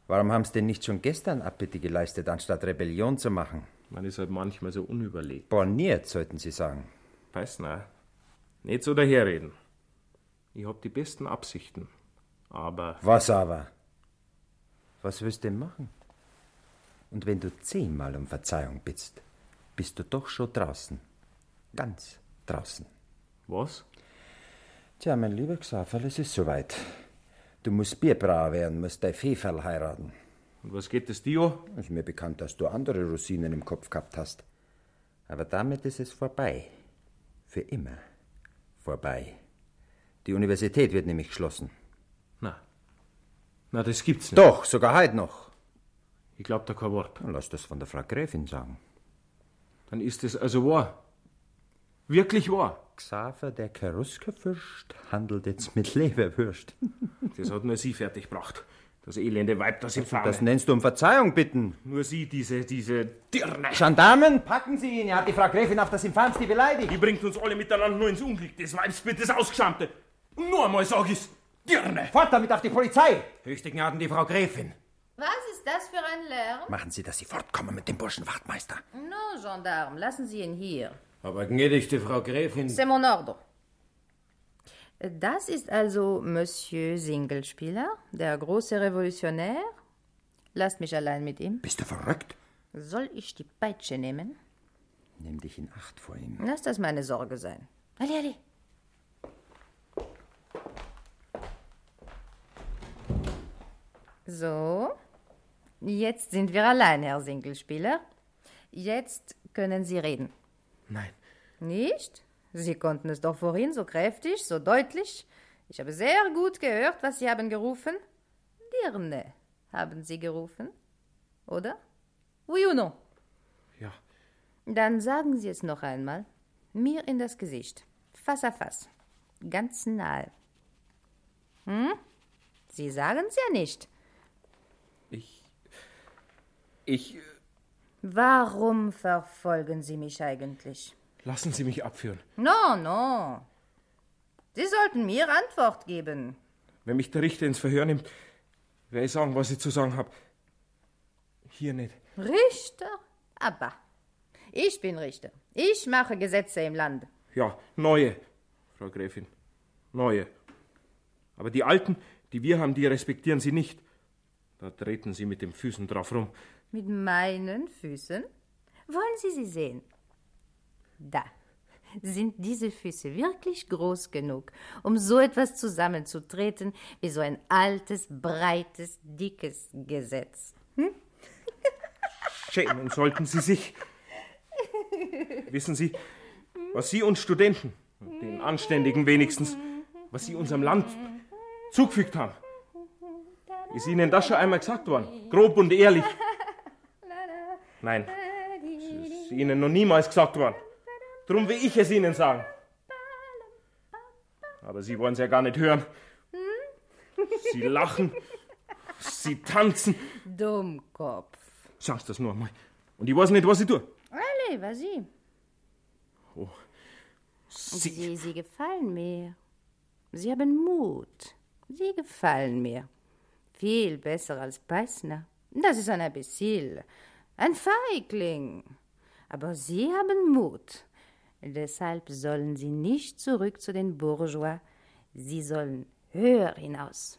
Warum haben Sie denn nicht schon gestern Abbitte geleistet, anstatt Rebellion zu machen? Man ist halt manchmal so unüberlegt. Borniert, sollten Sie sagen. Peissner, nicht so daherreden. Ich hab die besten Absichten. Aber. Was aber? Was willst du denn machen? Und wenn du zehnmal um Verzeihung bittst, bist du doch schon draußen. Ganz draußen. Was? Tja, mein lieber Xaverl, es ist soweit. Du musst Bierbrauer werden, musst dein Feferl heiraten. Und was geht es dir an? Ist mir bekannt, dass du andere Rosinen im Kopf gehabt hast. Aber damit ist es vorbei. Für immer vorbei. Die Universität wird nämlich geschlossen. Na. Na, das gibt's nicht. Doch, sogar heute noch. Ich glaub da kein Wort. Dann lass das von der Frau Gräfin sagen. Dann ist es also wahr. Wirklich wahr. Xaver, der Cheruskerfürst, handelt jetzt mit Leberwürst. (laughs) Das hat nur sie fertiggebracht. Das elende Weib, das infame. Das nennst du um Verzeihung bitten. Nur sie, diese, diese Dirne. Gendarmen, packen Sie ihn. Er hat die Frau Gräfin auf das Infamste beleidigt. Die bringt uns alle miteinander nur ins Unglück. Das Weibsbild, das Ausgeschamte. Und nur einmal sag ich's. Dirne. Fort damit auf die Polizei. Höchste Gnaden, die Frau Gräfin. Was das für ein Lärm? Machen Sie, dass Sie fortkommen mit dem Burschen Wachtmeister. No, Gendarme, lassen Sie ihn hier. Aber gnädigste Frau Gräfin. C'est mon ordre. Das ist also Monsieur Singlespieler, der große Revolutionär. Lasst mich allein mit ihm. Bist du verrückt? Soll ich die Peitsche nehmen? Nimm dich in Acht vor ihm. Lass das meine Sorge sein. Ali, Ali. So, jetzt sind wir allein, Herr Singlespieler. Jetzt können Sie reden. Nein. Nicht? Sie konnten es doch vorhin so kräftig, so deutlich. Ich habe sehr gut gehört, was Sie haben gerufen. Dirne haben Sie gerufen, oder? Oui ou non? Ja. Dann sagen Sie es noch einmal. Mir in das Gesicht. Fass à face. Ganz nahe. Hm? Sie sagen es ja nicht. Ich. Warum verfolgen Sie mich eigentlich? Lassen Sie mich abführen. No, no. Sie sollten mir Antwort geben. Wenn mich der Richter ins Verhör nimmt, werde ich sagen, was ich zu sagen habe. Hier nicht. Richter? Aber ich bin Richter. Ich mache Gesetze im Land. Ja, neue, Frau Gräfin. Neue. Aber die alten, die wir haben, die respektieren Sie nicht. Da treten Sie mit den Füßen drauf rum. Mit meinen Füßen? Wollen Sie sie sehen? Da. Sind diese Füße wirklich groß genug, um so etwas zusammenzutreten wie so ein altes, breites, dickes Gesetz? Hm? (laughs) Schämen sollten Sie sich. Wissen Sie, was Sie uns Studenten, den Anständigen wenigstens, was Sie unserem Land zugefügt haben? Ist Ihnen das schon einmal gesagt worden? Grob und ehrlich? Nein, es ist Ihnen noch niemals gesagt worden. Drum will ich es Ihnen sagen. Aber Sie wollen es ja gar nicht hören. Sie lachen, Sie tanzen. Dummkopf. Sag's das nur einmal. Und ich weiß nicht, was ich tue. Allez, vas-y. Oh, Sie. Sie, Sie gefallen mir. Sie haben Mut. Sie gefallen mir. Viel besser als Beißner. Das ist ein Imbecil. Ein Feigling. Aber Sie haben Mut. Deshalb sollen Sie nicht zurück zu den Bourgeois. Sie sollen höher hinaus.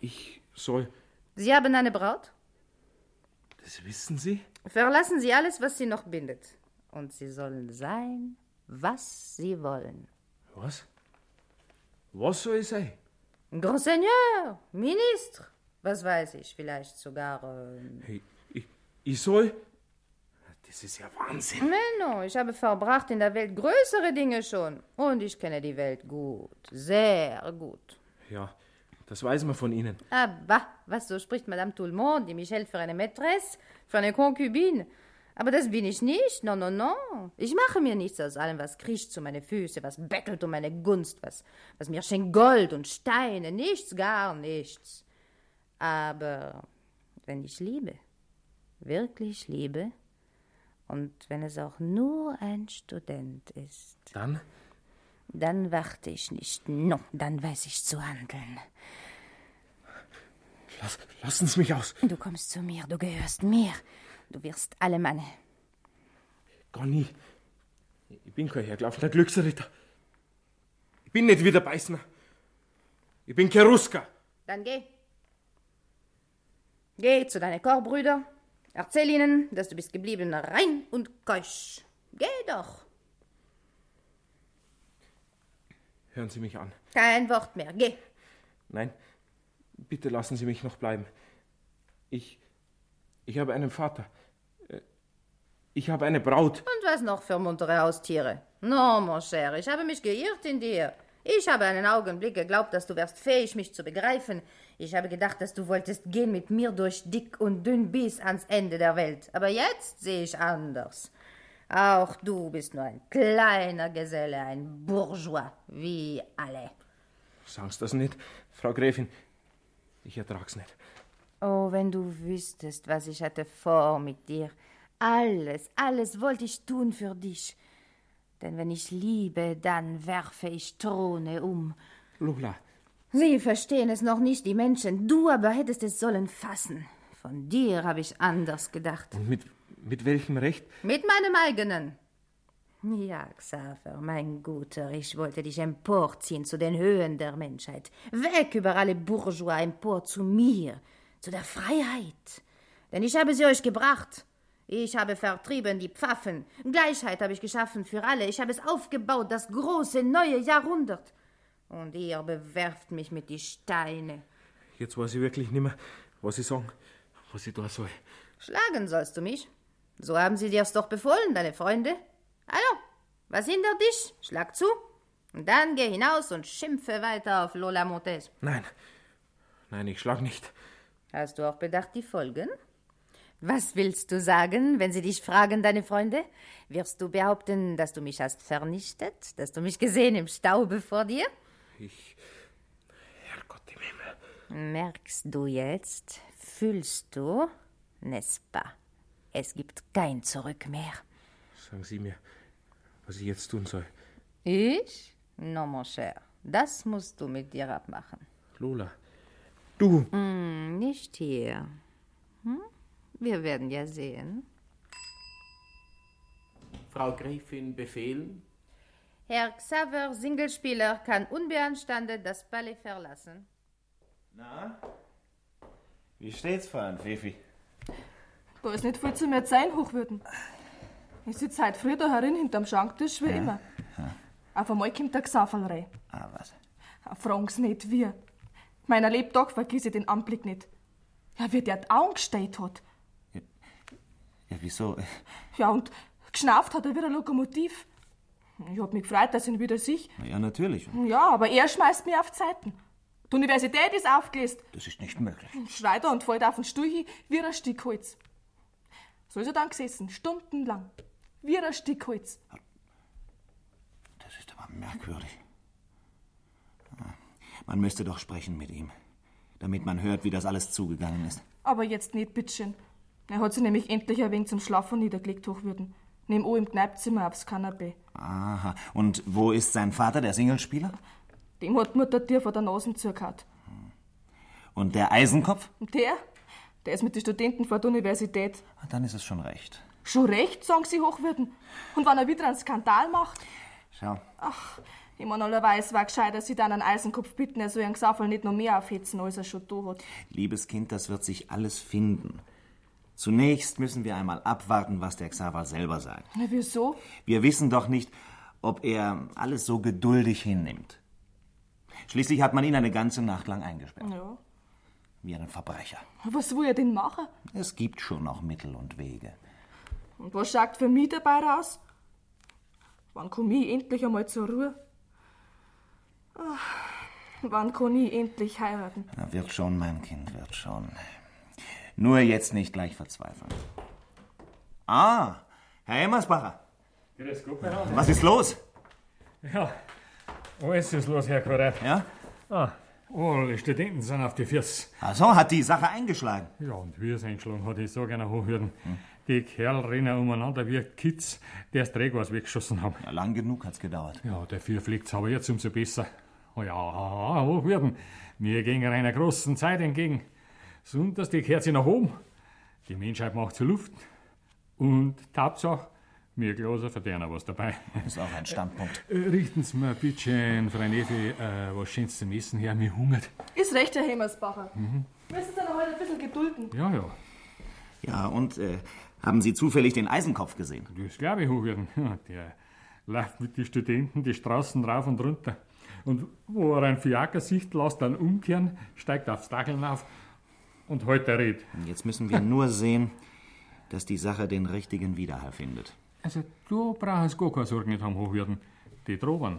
Ich soll. Sie haben eine Braut? Das wissen Sie? Verlassen Sie alles, was Sie noch bindet. Und Sie sollen sein, was Sie wollen. Was? Was soll ich sein? Grand Seigneur, Ministre, was weiß ich, vielleicht sogar. Ähm hey, ich, ich soll. Das ist ja Wahnsinn. Menno, ich habe verbracht in der Welt größere Dinge schon. Und ich kenne die Welt gut. Sehr gut. Ja, das weiß man von Ihnen. Aber, was so spricht Madame Tout le Monde, die mich hält für eine Maîtresse, für eine Konkubine. Aber das bin ich nicht. No, no, no. Ich mache mir nichts aus allem, was kriecht zu meine Füße, was bettelt um meine Gunst, was, was mir schenkt Gold und Steine. Nichts, gar nichts. Aber wenn ich liebe, wirklich liebe, und wenn es auch nur ein Student ist. Dann? Dann warte ich nicht. No, dann weiß ich zu handeln. Lass, lassen Sie mich aus. Du kommst zu mir, du gehörst mir. Du wirst alle Manne. Nie. Ich bin kein hergelaufener Glücksritter. Ich bin nicht wie der Beißner. Ich bin Keruska. Dann geh. Geh zu deinen Chorbrüder. Erzähl ihnen, dass du bist geblieben rein und keusch. Geh doch. Hören Sie mich an. Kein Wort mehr. Geh. Nein, bitte lassen Sie mich noch bleiben. Ich. Ich habe einen Vater. Ich habe eine Braut. Und was noch für muntere Haustiere? No, mon cher, ich habe mich geirrt in dir. Ich habe einen Augenblick geglaubt, dass du wärst fähig, mich zu begreifen. Ich habe gedacht, dass du wolltest gehen mit mir durch dick und dünn bis ans Ende der Welt. Aber jetzt sehe ich anders. Auch du bist nur ein kleiner Geselle, ein Bourgeois, wie alle. Sag's das nicht, Frau Gräfin. Ich ertrag's nicht. Oh, wenn du wüsstest, was ich hatte vor mit dir. Alles, alles wollte ich tun für dich. Denn wenn ich liebe, dann werfe ich Throne um. Lola. Sie verstehen es noch nicht, die Menschen. Du aber hättest es sollen fassen. Von dir habe ich anders gedacht. Und mit, mit welchem Recht? Mit meinem eigenen. Ja, Xaver, mein Guter, ich wollte dich emporziehen zu den Höhen der Menschheit. Weg über alle Bourgeois empor zu mir, zu der Freiheit. Denn ich habe sie euch gebracht. Ich habe vertrieben die Pfaffen. Gleichheit habe ich geschaffen für alle. Ich habe es aufgebaut, das große neue Jahrhundert. Und ihr bewerft mich mit die Steine. Jetzt weiß ich wirklich nicht mehr, was ich sagen, was ich da soll. Schlagen sollst du mich. So haben sie dir's doch befohlen, deine Freunde. Also, was hindert dich? Schlag zu. Und dann geh hinaus und schimpfe weiter auf Lola Montes. Nein. Nein, ich schlag nicht. Hast du auch bedacht die Folgen? Was willst du sagen, wenn sie dich fragen, deine Freunde? Wirst du behaupten, dass du mich hast vernichtet, dass du mich gesehen im Staube vor dir? Ich. Herrgott im Himmel. Merkst du jetzt, fühlst du, n'est-ce pas? Es gibt kein Zurück mehr. Sagen Sie mir, was ich jetzt tun soll. Ich? Non, mon cher. Das musst du mit dir abmachen. Lola. Du. Hm, nicht hier. Hm? Wir werden ja sehen. Frau Gräfin befehlen? Herr Xaver Singelspieler kann unbeanstandet das Palais verlassen. Na? Wie steht's, Frau Pfeffi? Da ist nicht viel zu mir sein, Hochwürden. Ich sitze heute früh da herin hinterm Schanktisch, wie immer. Auf einmal kommt der Xaverl rein. Ah, was? Fragen's nicht, wie. Meiner Lebtag vergiss ich den Anblick nicht. Ja, wie der die Augen gestellt hat. Ja, wieso? Ja, und geschnauft hat er wie ein Lokomotiv. Ich hab mich gefreut, dass ich ihn wieder sich. Ja, natürlich. Ja, aber er schmeißt mich auf Zeiten. Die Universität ist aufgelöst. Das ist nicht möglich. Schreit er und fällt auf den Stuhl hin, wie ein Stück Holz. So ist er dann gesessen, stundenlang. Wie ein Stück Holz. Das ist aber merkwürdig. Ah, Man müsste doch sprechen mit ihm, damit man hört, wie das alles zugegangen ist. Aber jetzt nicht, bitteschön. Er hat sich nämlich endlich ein wenig zum Schlafen niedergelegt, Hochwürden. Nebenan im Kneipzimmer aufs Kanapee. Aha. Und wo ist sein Vater, der Singelspieler? Dem hat die Mutter dir vor der Nase zugehauen. Und der Eisenkopf? Der? Der ist mit den Studenten vor der Universität. Ah, Dann ist es schon recht. Schon recht, sagen sie Hochwürden. Und wenn er wieder einen Skandal macht? Schau, Ach, ich mein, allerweise war gescheit, dass sie dann einen Eisenkopf bitten, er soll ihren Gesaffel nicht noch mehr aufhetzen, als er schon da hat. liebes Kind, das wird sich alles finden. Zunächst müssen wir einmal abwarten, was der Xaver selber sagt. Na, wieso? Wir wissen doch nicht, ob er alles so geduldig hinnimmt. Schließlich hat man ihn eine ganze Nacht lang eingesperrt. Ja. Wie einen Verbrecher. Was will er denn machen? Es gibt schon noch Mittel und Wege. Und was sagt für mich dabei raus? Wann komm ich endlich einmal zur Ruhe? Ach, wann kann ich endlich heiraten? Na, wird schon, mein Kind, wird schon. Nur jetzt nicht gleich verzweifeln. Ah, Herr Emmersbacher, Grüß Gott, miteinander. was ist los? Ja, alles ist los, Herr Kurat. Ja? Ah, alle Studenten sind auf die Füße. Ach so, hat die Sache eingeschlagen. Ja, und wie es eingeschlagen hat, ich sag einer Hochhürden. Die Kerl rennen umeinander wie Kids, die das Trägwas weggeschossen haben. Ja, lang genug hat's gedauert. Ja, dafür fliegt's aber jetzt umso besser. Oh ja, Hochhürden, wir gehen einer großen Zeit entgegen. Sonntags die kehrt sie nach oben. Die Menschheit macht zur Luft. Und die Hauptsache, wir Glaser verdienen was dabei. Ist auch ein Standpunkt. Äh, Richten Sie mir bitte, Frau Nefi, äh, was Schönes zum Essen her. Mir hungert. Ist recht, Herr Hemmersbacher. Mhm. Müssen Sie noch heute ein bisschen gedulden. Ja, ja. Ja, und äh, haben Sie zufällig den Eisenkopf gesehen? Das glaube ich, Hochwürden. (laughs) Ja, der läuft mit den Studenten die Straßen rauf und runter. Und wo er ein Fiaker sieht, lässt dann umkehren, steigt aufs Dackeln auf und heute Red. Jetzt müssen wir nur sehen, dass die Sache den richtigen Widerhall findet. Also, du brauchst gar keine Sorgen nicht haben, Hochwürden. Die Droben,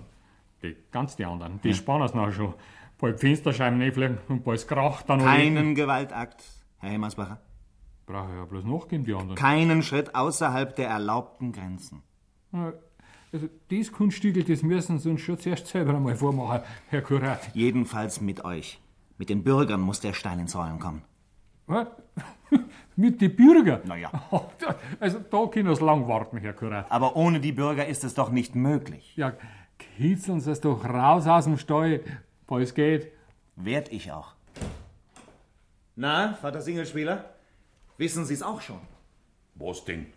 die ganz die anderen, die Ja. spannen es nachher schon. Bald die Fensterscheiben einfliegen und bald kracht dann Keinen Gewaltakt, Herr Hemmersbacher. Brauche ja bloß nachgeben, die anderen. Keinen Schritt außerhalb der erlaubten Grenzen. Also, das Kunststückel, das müssen Sie uns schon zuerst selber einmal vormachen, Herr Kurat. Jedenfalls mit euch. Mit den Bürgern muss der Stein ins Rollen kommen. (laughs) Mit den Bürgern? Naja. (laughs) Also, da können Sie lang warten, Herr Kurat. Aber ohne die Bürger ist es doch nicht möglich. Ja, kitzeln Sie es doch raus aus dem Stall, weil es geht. Werd ich auch. Na, Vater Singelspieler? Wissen Sie es auch schon? Was denn?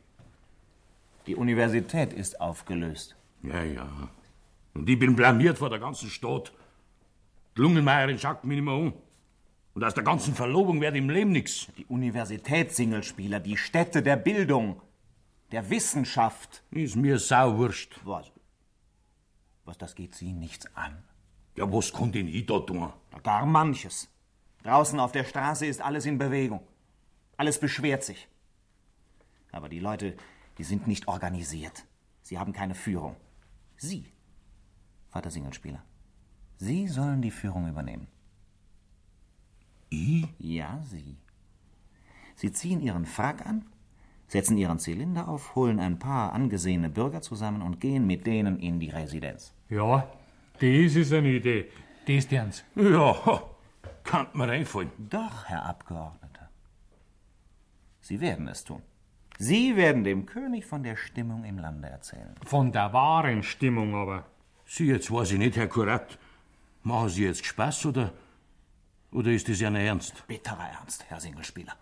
Die Universität ist aufgelöst. Ja, ja. Und ich bin blamiert vor der ganzen Stadt. Die Lungenmeierin schaut mich nicht mehr um. Und aus der ganzen Verlobung wird im Leben nichts. Die Universität, Singelspieler, die Stätte der Bildung, der Wissenschaft. Ist mir sauwurscht. Was? Was, das geht Sie nichts an? Ja, was kann denn ich da tun? Gar manches. Draußen auf der Straße ist alles in Bewegung. Alles beschwert sich. Aber die Leute, die sind nicht organisiert. Sie haben keine Führung. Sie, Vater Singelspieler, Sie sollen die Führung übernehmen. Ich? Ja, Sie. Sie ziehen Ihren Frack an, setzen Ihren Zylinder auf, holen ein paar angesehene Bürger zusammen und gehen mit denen in die Residenz. Ja, das ist eine Idee. Das tön's. Ja, kann mir einfallen. Doch, Herr Abgeordneter. Sie werden es tun. Sie werden dem König von der Stimmung im Lande erzählen. Von der wahren Stimmung aber. Sie, jetzt weiß ich nicht, Herr Kurat. Machen Sie jetzt Spaß oder, oder ist das ja ernst? Bitterer Ernst, Herr Singelspieler.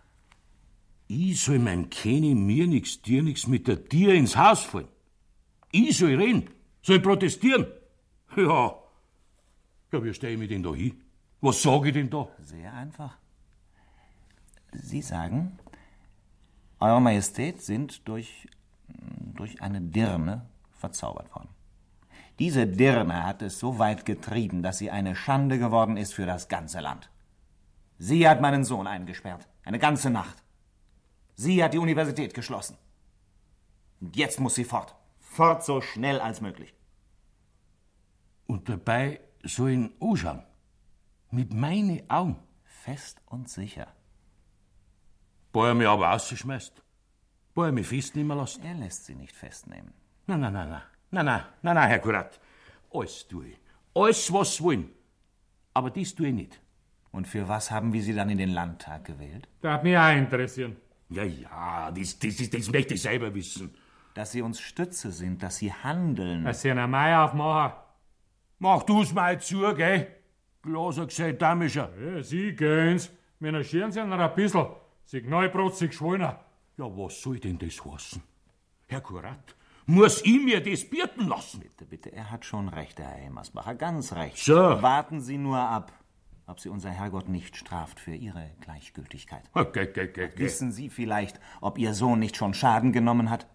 Ich soll meinem Kenny mir nix, dir nix mit der Tier ins Haus fallen. Ich soll reden, soll protestieren. (laughs) Ja. Ja, wie stehe ich mich denn da hin? Was sage ich denn da? Sehr einfach. Sie sagen, Eure Majestät sind durch, durch eine Dirne verzaubert worden. Diese Dirne hat es so weit getrieben, dass sie eine Schande geworden ist für das ganze Land. Sie hat meinen Sohn eingesperrt, eine ganze Nacht. Sie hat die Universität geschlossen. Und jetzt muss sie fort. Fort so schnell als möglich. Und dabei so in anschauen. Mit meinen Augen. Fest und sicher. Er mich aber rausschmeißt. Bevor er mich festnehmen lässt. Er lässt sie nicht festnehmen. Nein, nein, nein, nein. Nein, nein, nein, nein, Herr Kurat. Alles tue ich. Alles, was wollen. Aber dies tue ich nicht. Und für was haben wir Sie dann in den Landtag gewählt? Das hat mich auch interessieren. Ja, ja, das, das, das, das möchte ich selber wissen. Dass Sie uns Stütze sind, dass Sie handeln. Dass Sie einen Mai aufmachen. Mach du's mal zu, gell? Glaser gesagt, damischer. Ja, Sie gehen's. Menagieren Sie noch ein bisschen. Signalprotzig Schwolner. Ja, was soll denn das heißen? Herr Kurat, muss ich mir das bierten lassen? Bitte, bitte, er hat schon recht, Herr Hemmersbacher, ganz recht. So. Warten Sie nur ab, ob Sie unser Herrgott nicht straft für Ihre Gleichgültigkeit. Okay, okay, okay. Wissen Sie vielleicht, ob Ihr Sohn nicht schon Schaden genommen hat?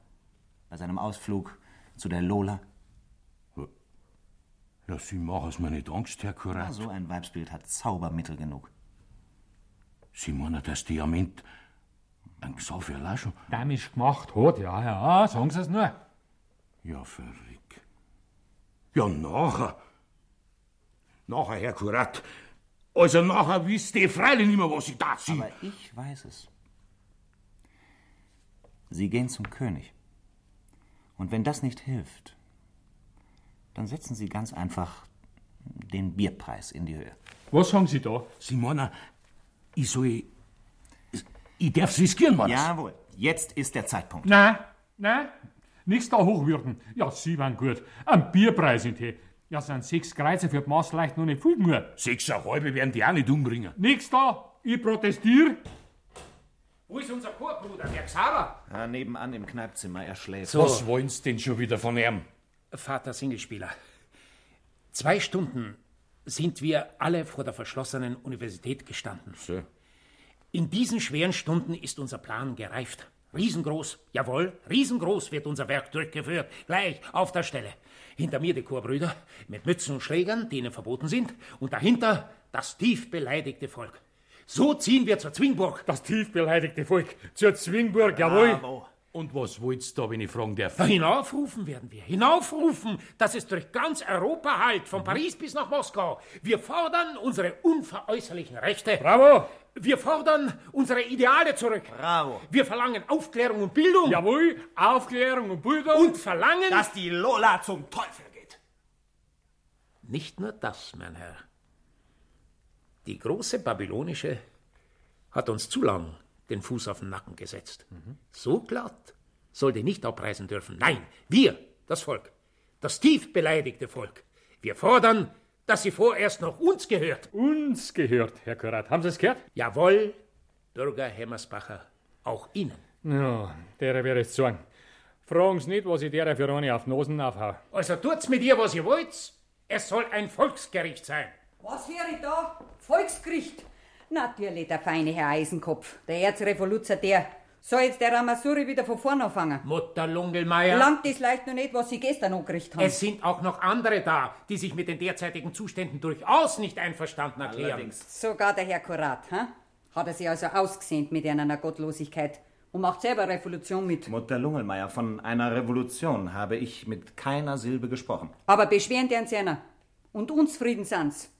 Bei seinem Ausflug zu der Lola? Ja, Sie machen es mir nicht Angst, Herr Kurat. Ja, so ein Weibsbild hat Zaubermittel genug. Sie meinen, dass Diamant ein für Laschen? Damisch gemacht hat, ja, ja, sagen Sie es nur. Ja, verrückt. Ja, nachher. Nachher, Herr Kurat. Also nachher wisst ihr freilich nicht mehr, was ich da ziehe. Aber ich weiß es. Sie gehen zum König. Und wenn das nicht hilft, dann setzen Sie ganz einfach den Bierpreis in die Höhe. Was haben Sie da? Sie meinen, ich soll. Ich darf's riskieren, Mann. Jawohl, jetzt ist der Zeitpunkt. Nein, nein, nichts da hochwürden. Ja, Sie waren gut. Ein Bierpreis sind he. Ja, sind sechs Kreuze für die Maß leicht noch nicht viel nur. Sechseinhalb werden die auch nicht umbringen. Nix da, ich protestiere. Wo ist unser Chorbruder, der Xaver? Ja, nebenan im Kneipzimmer, er schläft. So. Was wollen Sie denn schon wieder von ihm? Vater Singelspieler. Zwei Stunden sind wir alle vor der verschlossenen Universität gestanden. So. In diesen schweren Stunden ist unser Plan gereift. Riesengroß, jawohl, riesengroß wird unser Werk durchgeführt. Gleich auf der Stelle. Hinter mir die Chorbrüder mit Mützen und Schlägern, die ihnen verboten sind. Und dahinter das tief beleidigte Volk. So ziehen wir zur Zwingburg. Das tief beleidigte Volk. Zur Zwingburg, jawohl. Und was wollt's da, wenn ich fragen darf? Na, hinaufrufen werden wir. Hinaufrufen, dass es durch ganz Europa halt, von Paris bis nach Moskau. Wir fordern unsere unveräußerlichen Rechte. Bravo. Wir fordern unsere Ideale zurück. Bravo. Wir verlangen Aufklärung und Bildung. Jawohl, Aufklärung und Bildung. Und verlangen. Dass die Lola zum Teufel geht. Nicht nur das, mein Herr. Die große babylonische hat uns zu lang den Fuß auf den Nacken gesetzt. So glatt sollte nicht abreisen dürfen. Nein, wir, das Volk, das tief beleidigte Volk. Wir fordern, dass sie vorerst noch uns gehört. Uns gehört, Herr Kurat. Haben Sie es gehört? Jawohl, Bürger Hemmersbacher, auch Ihnen. Ja, der wäre es sagen. Fragen Sie nicht, was ich der für eine auf Nosen aufhau. Also tut's mit ihr, was ihr wollt. Es soll ein Volksgericht sein. Was höre ich da? Volksgericht. Natürlich der feine Herr Eisenkopf, der Erzrevoluzer, der. Soll jetzt der Ramasuri wieder von vorn anfangen? Mutter Lungelmeier. Langt das leicht noch nicht, was Sie gestern angerichtet haben. Es sind auch noch andere da, die sich mit den derzeitigen Zuständen durchaus nicht einverstanden erklären. Sogar der Herr Kurat, ha? Hat er sich also ausgesehnt mit einer Gottlosigkeit und macht selber Revolution mit. Mutter Lungelmeier, von einer Revolution habe ich mit keiner Silbe gesprochen. Aber beschweren deren seiner. Und uns Frieden sind's.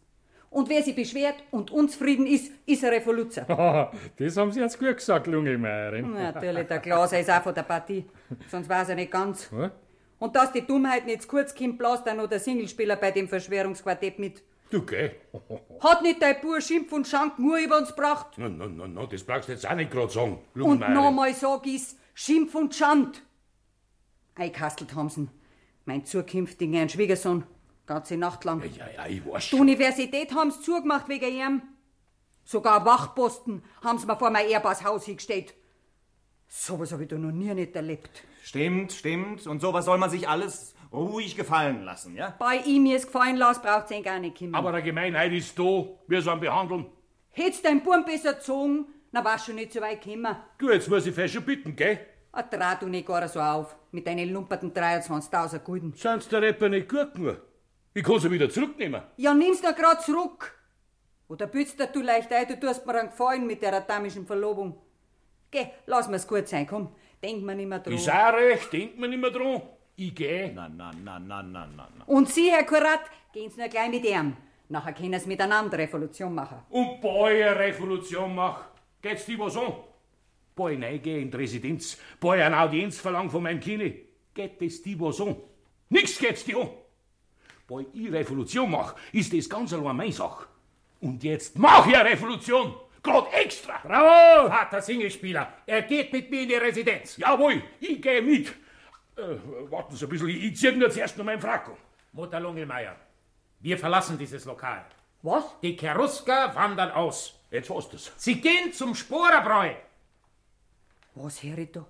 Und wer sich beschwert und uns Frieden ist, ist ein Revoluzer. (laughs) das haben Sie jetzt gut gesagt, Lungelmeierin. Natürlich, der Glaser ist auch von der Partie. Sonst weiß er nicht ganz. Was? Und dass die Dummheit nicht zu kurz kommt, bläst dann noch der Singlespieler bei dem Verschwörungsquartett mit. Du geh. Hat nicht dein Bur Schimpf und Schank nur über uns gebracht? Na, na, na, na, das brauchst du jetzt auch nicht gerade sagen. Und Lungenmeier. nochmal sag ich's, Schimpf und Schand. Eikastelt haben sie mein zukünftigen Herrn Schwiegersohn, ganze Nacht lang. Ja, ja, ich weiß Die schon. Universität haben sie zugemacht wegen ihm. Sogar Wachposten haben sie mir vor mein ehrbares Haus hingestellt. Sowas hab ich da noch nie nicht erlebt. Stimmt, stimmt. Und sowas soll man sich alles ruhig gefallen lassen, ja? Bei ihm mir's gefallen lassen, braucht's ihn gar nicht kümmern. Aber der Gemeinheit ist da. Wir sollen behandeln. Hätt's dein Burm besser gezogen, dann war's schon nicht so weit gekommen. Du, jetzt muss ich fest schon bitten, gell? Ah, trau du nicht gar so auf, mit deinen lumperten 23.000 Gulden. Sind's der Rapper nicht gut genug? Ich kann sie wieder zurücknehmen. Ja, nimm's doch grad zurück. Oder bützt du leicht ein, du tust mir einen Gefallen mit der atomischen Verlobung. Geh, lass mir's gut sein, komm, denk mir nicht mehr dran. Ist auch recht, denkt man nicht mehr dran. Ich geh. Na, na, na, na, na, na, na. Und Sie, Herr Kurat, gehen's nur gleich mit ihm. Nachher können Sie miteinander Revolution machen. Und bald eine Revolution mach. Geht's dir was an? Bald reingehen in die Residenz. Bald eine Audienz verlangen von meinem Kine. Geht das dir was an? Nix geht's dir an. Bald ich Revolution mach, ist das ganz allein meine Sache. Und jetzt mach ich eine Revolution. Grad extra. Bravo, harter Singlespieler. Er geht mit mir in die Residenz. Jawohl, ich gehe mit. Äh, warten Sie ein bisschen, ich zieh nur zuerst noch meinen Frack an. Mutter Lungelmeier, wir verlassen dieses Lokal. Was? Die Cherusker wandern aus. Jetzt hast du's. Sie gehen zum Sporerbräu. Was, Herr Ritter?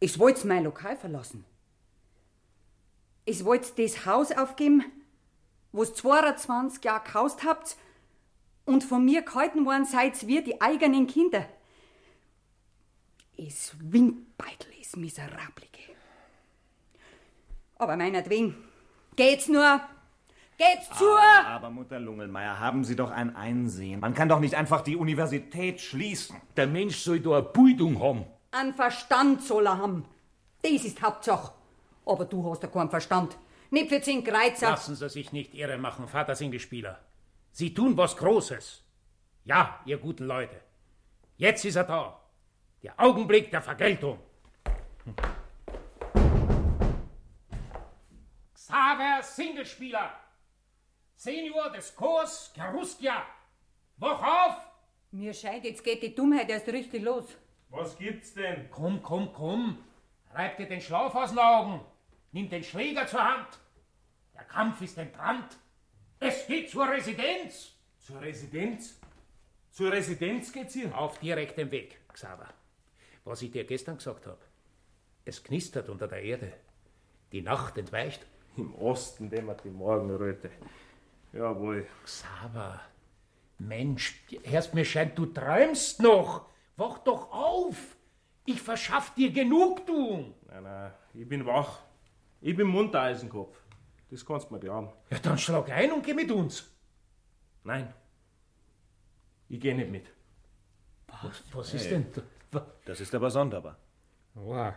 Ich wollte mein Lokal verlassen. Ich wollte das Haus aufgeben, wo's 22 Jahre gehaust habt und von mir gehalten worden seid wir die eigenen Kinder. Es Windbeitel ist miserablige. Aber meinetwegen, geht's nur, geht's zu! Aber, aber Mutter Lungelmeier, haben Sie doch ein Einsehen. Man kann doch nicht einfach die Universität schließen. Der Mensch soll da eine Bildung haben. An Verstand soll er haben. Das ist Hauptsache. Aber du hast ja keinen Verstand. Nicht für zehn Kreuzer. Lassen Sie sich nicht irre machen, Vater Singlespieler. Sie tun was Großes. Ja, ihr guten Leute. Jetzt ist er da. Der Augenblick der Vergeltung. Xaver Singlespieler. Senior des Chors Keruskia. Wach auf! Mir scheint, jetzt geht die Dummheit erst richtig los. Was gibt's denn? Komm, komm, komm. Reib dir den Schlaf aus den Augen. Nimm den Schläger zur Hand. Der Kampf ist entbrannt. Es geht zur Residenz. Zur Residenz? Zur Residenz geht's hier? Auf direktem Weg, Xaver. Was ich dir gestern gesagt habe. Es knistert unter der Erde. Die Nacht entweicht. Im Osten dämmert die Morgenröte. Jawohl. Xaver, Mensch, erst mir scheint, du träumst noch. Wach doch auf. Ich verschaff dir Genugtuung. Nein, nein, ich bin wach. Ich bin munter, Eisenkopf. Das kannst du mir glauben. Ja, dann schlag ein und geh mit uns. Nein. Ich geh nicht mit. Was, was ist Hey. denn? da? Das ist aber sonderbar. Wow.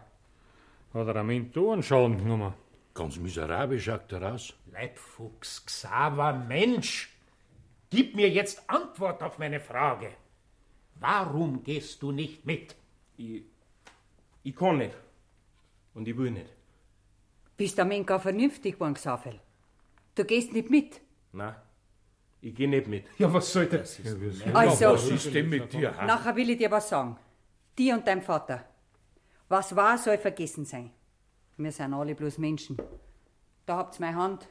Hat er am Mentorenschaden genommen? Ganz miserabel schaut er aus. Leibfuchs, Xaver, Mensch. Gib mir jetzt Antwort auf meine Frage. Warum gehst du nicht mit? Ich, ich kann nicht. Und ich will nicht. Bist du am Ende gar vernünftig geworden, Xafel? Du gehst nicht mit. Nein, ich geh nicht mit. Ja, was soll das? Also, was ist denn mit dir? ha? nachher will ich dir was sagen. Dir und deinem Vater. Was war, soll vergessen sein. Wir sind alle bloß Menschen. Da habt's meine Hand.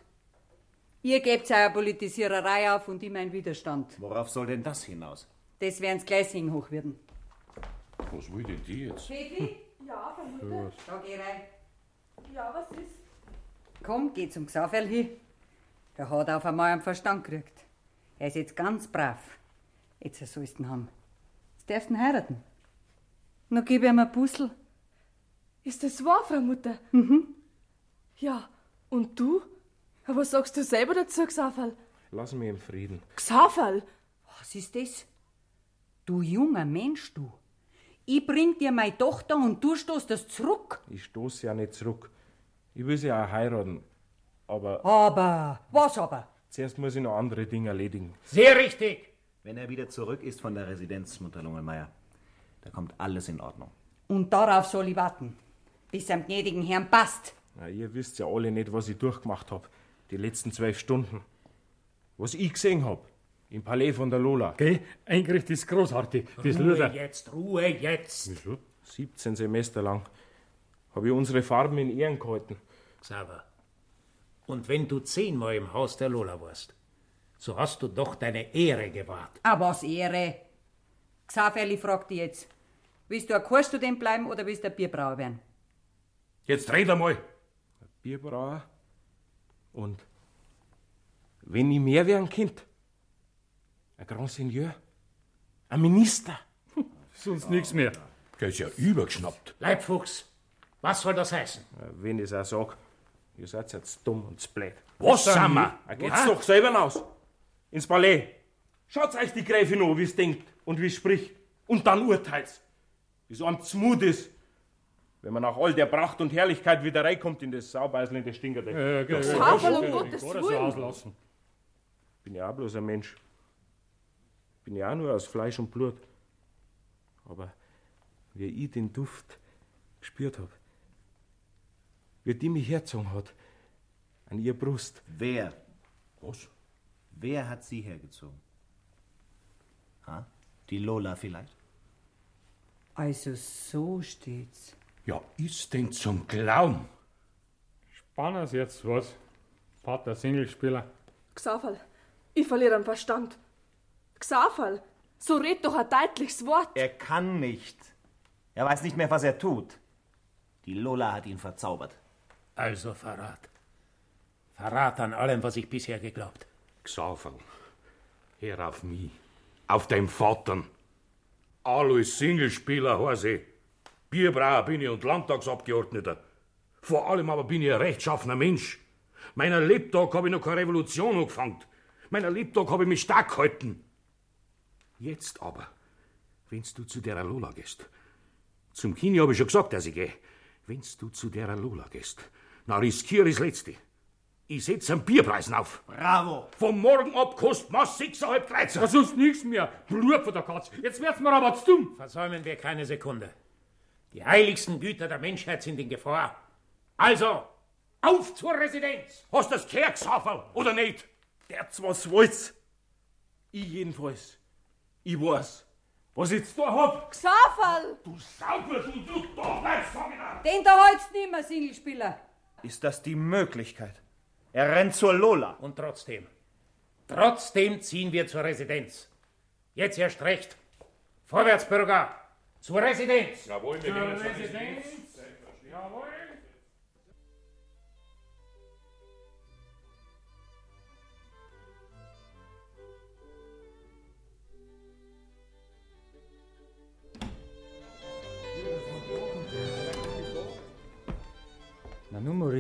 Ihr gebt eure Politisiererei auf und ich meinen Widerstand. Worauf soll denn das hinaus? Das werden's gleich sehen hoch werden. Was will denn die jetzt? Pfeffi, Ja, Vermutter. da geh rein. Ja, was ist? Komm, geh zum Xafel hin. Er hat auf einmal einen Verstand gekriegt. Er ist jetzt ganz brav. Jetzt sollst du ihn haben. Jetzt darfst du ihn heiraten. Noch gib ihm ein Puzzle. Ist das wahr, Frau Mutter? Mhm. Ja, und du? Was sagst du selber dazu, Xafal? Lass mich in Frieden. Xafal? Was ist das? Du junger Mensch, du. Ich bring dir meine Tochter und du stoßt das zurück. Ich stoße ja nicht zurück. Ich will sie auch heiraten. Aber Aber, was aber? zuerst muss ich noch andere Dinge erledigen. Sehr richtig. Wenn er wieder zurück ist von der Residenz, Mutter Lungelmeier, da kommt alles in Ordnung. Und darauf soll ich warten, bis am gnädigen Herrn passt. Na, ihr wisst ja alle nicht, was ich durchgemacht hab. Die letzten zwölf Stunden. Was ich gesehen hab. Im Palais von der Lola. Gell? Eingerichtet ist großartig. Das Ruhe jetzt, Ruhe jetzt. Wieso? 17 Semester lang habe ich unsere Farben in Ehren gehalten. Xaver, und wenn du zehnmal im Haus der Lola warst, so hast du doch deine Ehre gewahrt. Ah, was Ehre. Xaverli fragt dich jetzt. Willst du ein Chorstudent bleiben oder willst du ein Bierbrauer werden? Jetzt red einmal. Bierbrauer. Und wenn ich mehr wäre ein Kind, ein Grand Seigneur, ein Minister. Sonst nichts mehr. Der ist ja übergeschnappt. Leibfuchs, was soll das heißen? Wenn ich es auch sag, ihr seid jetzt dumm und blöd. Was sind wir? Ah, Geht's Was? doch selber raus. Ins Palais. Schaut euch die Gräfin an, wie es denkt und wie es spricht. Und dann urteilt's. Wie es einem zumut ist. Wenn man nach all der Pracht und Herrlichkeit wieder reinkommt in das Saubeisel in das Stinkerdeck. Äh, Ja, gell, Haferl, um Gottes gar nicht so Willen. auslassen. Bin ja auch bloß ein Mensch. Bin ja auch nur aus Fleisch und Blut. Aber wie ich den Duft gespürt hab, wie die mich hergezogen hat, an ihr Brust. Wer? Was? Wer hat sie hergezogen? Ha? Die Lola vielleicht? Also so steht's. Ja, ist denn zum Glauben? Spannen Sie jetzt was. Vater Singlespieler. Xaverl, ich verliere den Verstand. Xaverl, so red doch ein deutliches Wort. Er kann nicht. Er weiß nicht mehr, was er tut. Die Lola hat ihn verzaubert. Also Verrat. Verrat an allem, was ich bisher geglaubt. Xaver, hör auf mich. Auf dein Vater. Alois Singlespieler heiße. Bierbrauer bin ich und Landtagsabgeordneter. Vor allem aber bin ich ein rechtschaffener Mensch. Meiner Lebtag habe ich noch keine Revolution angefangen. Meiner Lebtag habe ich mich stark gehalten. Jetzt aber, wenn's du zu der Lola gehst. Zum Kini habe ich schon gesagt, dass ich gehe. Wenn's du zu der Lola gehst, na riskier das Letzte. Ich setz einen Bierpreis auf. Bravo! Vom Morgen ab kostet man sechseinhalb Kreuzer. Ja, sonst nichts mehr. Blut von der Katz. Jetzt wird's mir aber zu dumm. Versäumen wir keine Sekunde. Die heiligsten Güter der Menschheit sind in Gefahr. Also, auf zur Residenz! Hast du das gehört, Xaver, oder nicht? Der was wollt's. Ich jedenfalls. Ich weiß, was ich jetzt da hab. Xaverl! Du Saubert und du Dorfweinsfangener! Den da halt's nimmer, Singlespieler. Ist das die Möglichkeit? Er rennt zur Lola. Und trotzdem, trotzdem ziehen wir zur Residenz. Jetzt erst recht. Vorwärts, Bürger! Zur Residenz! Jawohl, wir Zur gehen zur Residenz. Jawohl.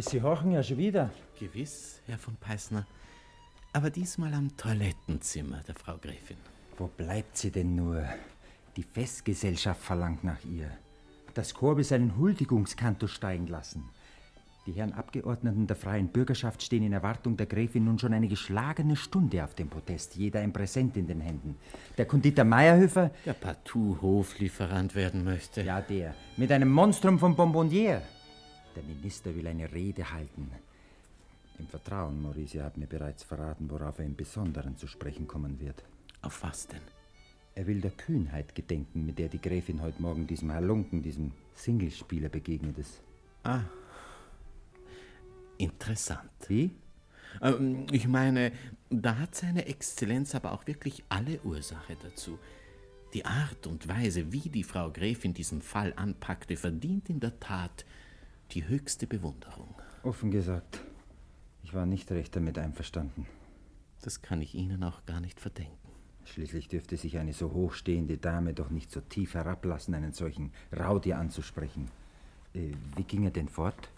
Maurice, Sie horchen ja schon wieder. Gewiss, Herr von Peißner. Aber diesmal am Toilettenzimmer der Frau Gräfin. Wo bleibt sie denn nur? Die Festgesellschaft verlangt nach ihr. Das Chor will seinen Huldigungskantus steigen lassen. Die Herren Abgeordneten der freien Bürgerschaft stehen in Erwartung der Gräfin nun schon eine geschlagene Stunde auf dem Protest, jeder ein Präsent in den Händen. Der Konditor Meierhöfer... Der partout Hoflieferant werden möchte. Ja, der. Mit einem Monstrum von Bonbonniere. Der Minister will eine Rede halten. Im Vertrauen, Maurice hat mir bereits verraten, worauf er im Besonderen zu sprechen kommen wird. Auf was denn? Er will der Kühnheit gedenken, mit der die Gräfin heute Morgen diesem Halunken, diesem Singlespieler begegnet ist. Ah. Interessant. Wie? Ähm, ich meine, da hat seine Exzellenz aber auch wirklich alle Ursache dazu. Die Art und Weise, wie die Frau Gräfin diesen Fall anpackte, verdient in der Tat die höchste Bewunderung. Offen gesagt, ich war nicht recht damit einverstanden. Das kann ich Ihnen auch gar nicht verdenken. Schließlich dürfte sich eine so hochstehende Dame doch nicht so tief herablassen, einen solchen Raudier anzusprechen. Äh, wie ging er denn fort?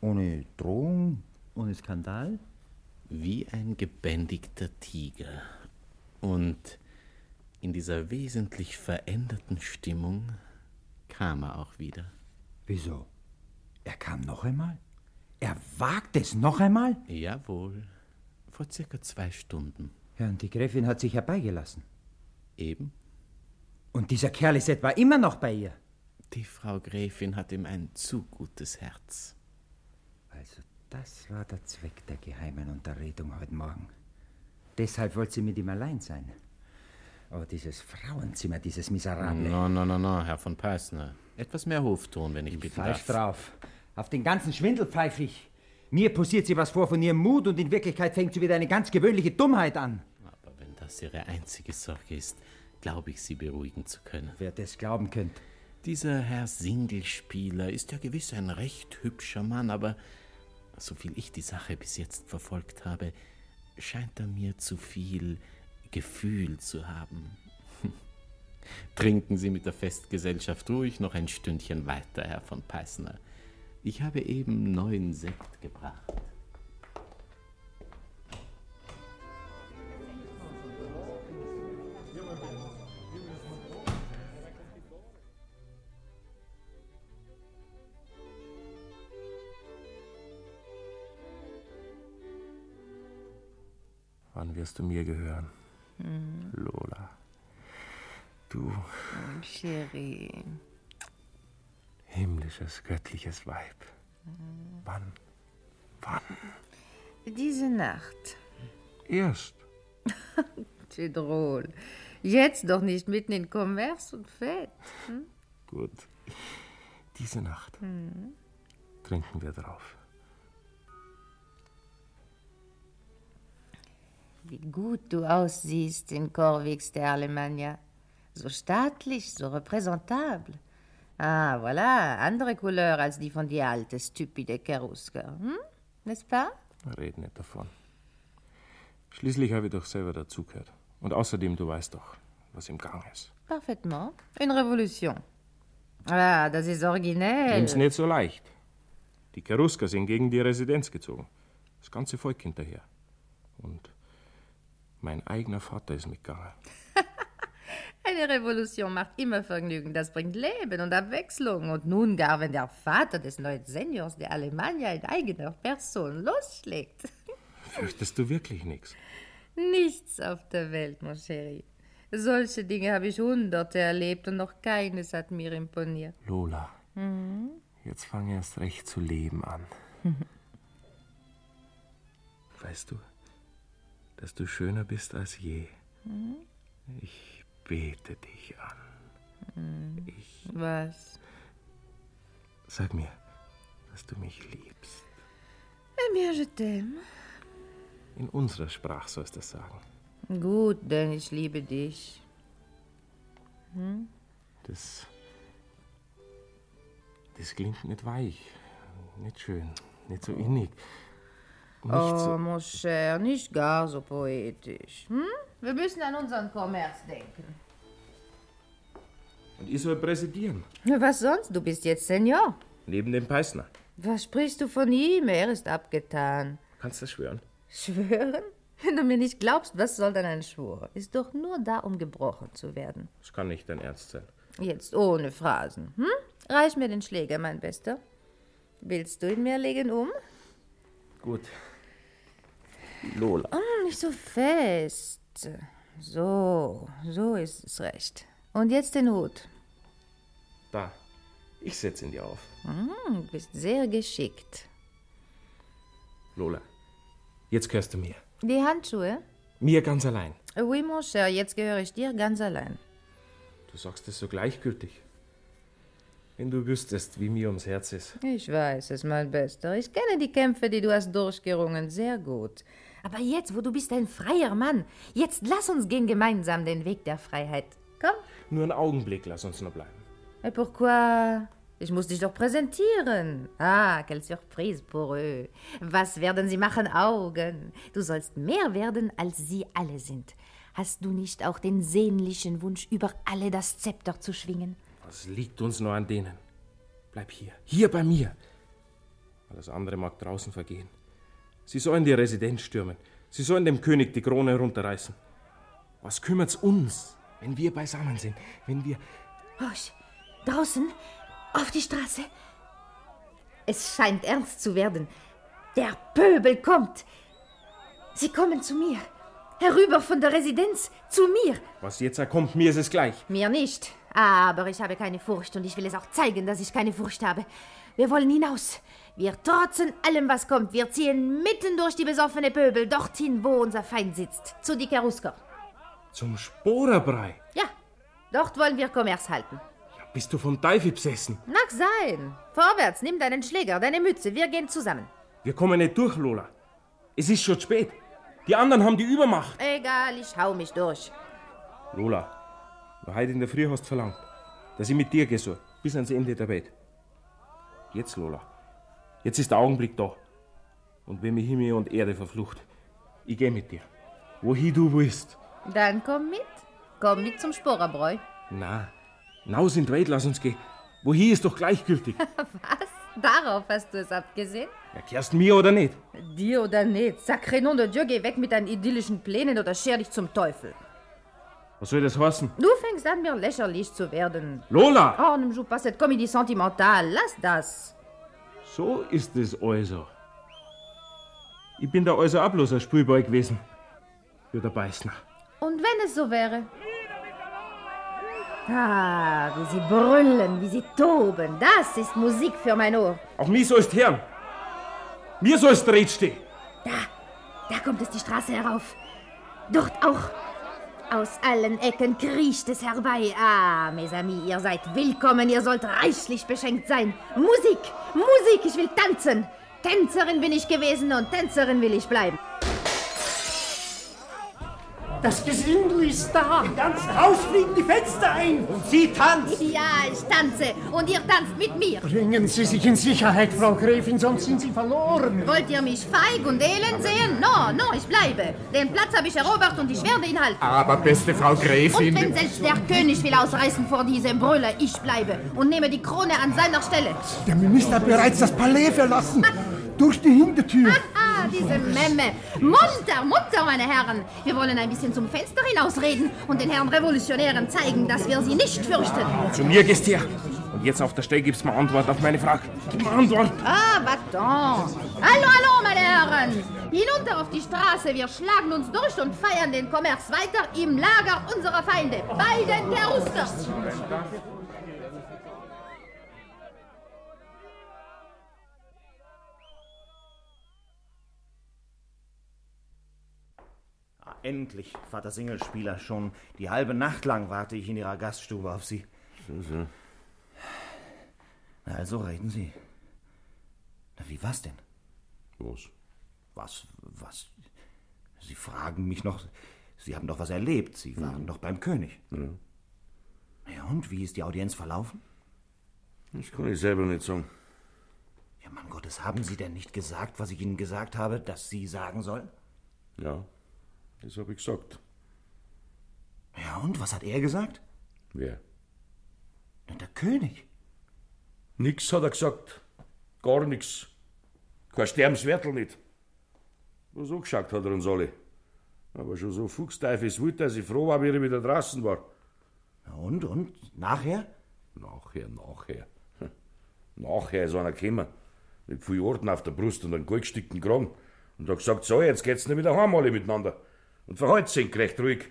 Ohne Drohung? Ohne Skandal? Wie ein gebändigter Tiger. Und in dieser wesentlich veränderten Stimmung kam er auch wieder. Wieso? Er kam noch einmal? Er wagt es noch einmal? Jawohl. Vor circa zwei Stunden. Ja, und die Gräfin hat sich herbeigelassen. Eben. Und dieser Kerl ist etwa immer noch bei ihr. Die Frau Gräfin hat ihm ein zu gutes Herz. Also, das war der Zweck der geheimen Unterredung heute Morgen. Deshalb wollte sie mit ihm allein sein. Aber dieses Frauenzimmer, dieses Miserable. No, no, no, no, Herr von Peißner. Etwas mehr Hofton, wenn ich bitten Falsch darf. drauf. Auf den ganzen Schwindel pfeife ich. Mir posiert sie was vor von ihrem Mut und in Wirklichkeit fängt sie wieder eine ganz gewöhnliche Dummheit an. Aber wenn das Ihre einzige Sorge ist, glaube ich, Sie beruhigen zu können. Wer das glauben könnte. Dieser Herr Singelspieler ist ja gewiss ein recht hübscher Mann, aber soviel ich die Sache bis jetzt verfolgt habe, scheint er mir zu viel Gefühl zu haben. (laughs) Trinken Sie mit der Festgesellschaft ruhig noch ein Stündchen weiter, Herr von Peißner. Ich habe eben neuen Sekt gebracht. Wann wirst du mir gehören? Hm. Lola. Du Chérie. Himmlisches, göttliches Weib. Wann? Wann? Diese Nacht. Erst. (laughs) C'est drôle. Jetzt doch nicht mitten in Kommerz und Fett. Hm? Gut. Diese Nacht Hm. trinken wir drauf. Wie gut du aussiehst in Corvix der Alemannia. So staatlich, so repräsentable. Ah, voilà, andere Couleur als die von die alte, stupide Keruska. Hm? N'est-ce pas? Red nicht davon. Schließlich habe ich doch selber dazugehört. Und außerdem, du weißt doch, was im Gang ist. Parfaitement. Une Revolution. Ah, das ist originell. Nimm's nicht so leicht. Die Cherusker sind gegen die Residenz gezogen. Das ganze Volk hinterher. Und mein eigener Vater ist mitgegangen. Eine Revolution macht immer Vergnügen. Das bringt Leben und Abwechslung. Und nun gar, wenn der Vater des neuen Seniors der Alemannia in eigener Person losschlägt. (laughs) Fürchtest du wirklich nichts? Nichts auf der Welt, mon chéri. Solche Dinge habe ich hunderte erlebt und noch keines hat mir imponiert. Lola, Mhm. jetzt fange erst recht zu leben an. (laughs) Weißt du, dass du schöner bist als je? Mhm. Ich bete dich an. Mhm. Ich. Was? Sag mir, dass du mich liebst. Eh bien, je t'aime. In unserer Sprache sollst du das sagen. Gut, denn ich liebe dich. Hm? Das. Das klingt nicht weich, nicht schön, nicht so innig. Nicht oh, so. mon cher, nicht gar so poetisch. Hm? Wir müssen an unseren Kommerz denken. Und ich soll präsidieren, Was sonst? Du bist jetzt Senior. neben dem Peißner. Was sprichst du von ihm? Er ist abgetan. Kannst du schwören? Schwören? Wenn du mir nicht glaubst, was soll denn ein Schwur? Ist doch nur da, um gebrochen zu werden. Das kann nicht dein Ernst sein. Jetzt ohne Phrasen. Hm? Reich mir den Schläger, mein Bester. Willst du ihn mir legen um? Gut. Lola. Oh, nicht so fest. So, so ist es recht. Und jetzt den Hut. Da. Ich setze ihn dir auf. Hm, du bist sehr geschickt. Lola. Jetzt gehörst du mir. Die Handschuhe? Mir ganz allein. Oui, mon cher, jetzt gehöre ich dir ganz allein. Du sagst es so gleichgültig. Wenn du wüsstest, wie mir ums Herz ist. Ich weiß es, mein Bester. Ich kenne die Kämpfe, die du hast durchgerungen, sehr gut. Aber jetzt, wo du bist ein freier Mann, jetzt lass uns gehen gemeinsam den Weg der Freiheit. Komm. Nur einen Augenblick, lass uns noch bleiben. Et pourquoi? Ich muss dich doch präsentieren. Ah, quelle surprise pour eux. Was werden sie machen? Augen. Du sollst mehr werden, als sie alle sind. Hast du nicht auch den sehnlichen Wunsch, über alle das Zepter zu schwingen? Was liegt uns nur an denen? Bleib hier, hier bei mir. Alles andere mag draußen vergehen. Sie sollen die Residenz stürmen. Sie sollen dem König die Krone herunterreißen. Was kümmert's uns, wenn wir beisammen sind? Wenn wir. Husch, Draußen, auf die Straße. Es scheint ernst zu werden. Der Pöbel kommt. Sie kommen zu mir. Herüber von der Residenz zu mir. Was jetzt kommt, mir ist es gleich. Mir nicht. Aber ich habe keine Furcht und ich will es auch zeigen, dass ich keine Furcht habe. Wir wollen hinaus. Wir trotzen allem, was kommt. Wir ziehen mitten durch die besoffene Pöbel dorthin, wo unser Feind sitzt. Zu die Kerusker. Zum Sporerbrei. Ja, dort wollen wir Kommers halten. Bist du vom Teufel besessen? Mag sein. Vorwärts, nimm deinen Schläger, deine Mütze. Wir gehen zusammen. Wir kommen nicht durch, Lola. Es ist schon spät. Die anderen haben die Übermacht. Egal, ich hau mich durch. Lola, du heute in der Früh hast verlangt, dass ich mit dir gehe so, bis ans Ende der Welt. Jetzt, Lola, jetzt ist der Augenblick da. Und wenn mich Himmel und Erde verflucht, ich gehe mit dir. Wohin du willst. Dann komm mit. Komm mit zum Sporerbräu. Na, naus in die Welt, lass uns gehen. Wohin ist doch gleichgültig. (laughs) Was? Darauf hast du es abgesehen? Ja, kehrst mir oder nicht? Dir oder nicht? Sacré nom de Dieu, geh weg mit deinen idyllischen Plänen oder scher dich zum Teufel. Was soll das heißen? Du fängst an, mir lächerlich zu werden. Lola! Oh, ne me joue pas cette comédie sentimentale. Lass das. So ist es also. Ich bin da also auch bloß ein Spielball gewesen. Für der Beißner. Und wenn es so wäre? Ah, wie sie brüllen, wie sie toben. Das ist Musik für mein Ohr. Auch mir sollst hören. Mir sollst dreht stehen. Da kommt es die Straße herauf. Dort auch. Aus allen Ecken kriecht es herbei. Ah, mes amis, ihr seid willkommen. Ihr sollt reichlich beschenkt sein. Musik, Musik, ich will tanzen. Tänzerin bin ich gewesen und Tänzerin will ich bleiben. Das Gesindel ist da. Im ganzen Haus fliegen die Fenster ein. Und sie tanzt. Ja, ich tanze. Und ihr tanzt mit mir. Bringen Sie sich in Sicherheit, Frau Gräfin, sonst sind Sie verloren. Wollt ihr mich feig und elend sehen? No, no, ich bleibe. Den Platz habe ich erobert und ich werde ihn halten. Aber beste Frau Und Gräfin. wenn selbst der König will ausreißen vor diesem Brüller, ich bleibe und nehme die Krone an seiner Stelle. Der Minister hat bereits das Palais verlassen. Durch die Hintertür. Diese Memme. Munter, munter, meine Herren. Wir wollen ein bisschen zum Fenster hinausreden und den Herren Revolutionären zeigen, dass wir sie nicht fürchten. Zu mir gehst her. Und jetzt auf der Stelle gibst mir Antwort auf meine Frage. Gib mir Antwort. Ah, Baton. Hallo, hallo, meine Herren. Hinunter auf die Straße. Wir schlagen uns durch und feiern den Kommerz weiter im Lager unserer Feinde. Bei den Keruskers. Endlich, Vater Singelspieler. Schon die halbe Nacht lang warte ich in Ihrer Gaststube auf Sie. So, so. Na, also reden Sie. Na, wie war's denn? Was? Was, was? Sie fragen mich noch. Sie haben doch was erlebt. Sie waren doch beim König. Ja. Ja, und wie ist die Audienz verlaufen? Das kann ich selber nicht sagen. Ja, Mann Gottes, haben Sie denn nicht gesagt, was ich Ihnen gesagt habe, dass Sie sagen sollen? Ja, das habe ich gesagt. Ja, und was hat er gesagt? Wer? Na, der König. Nix hat er gesagt. Gar nix. Kein Sterbenswertel nicht. Was angeschaut hat er uns alle. Aber schon so fuchsteifelswild, dass ich froh war, wie er wieder draußen war. Ja, und, und? Nachher? Nachher, nachher. Hm. Nachher ist einer gekommen. Mit viel Orden auf der Brust und einem goldgestickten Kragen. Und hat gesagt, so, jetzt geht's nicht wieder heim alle miteinander. Und verhaltet sich recht ruhig.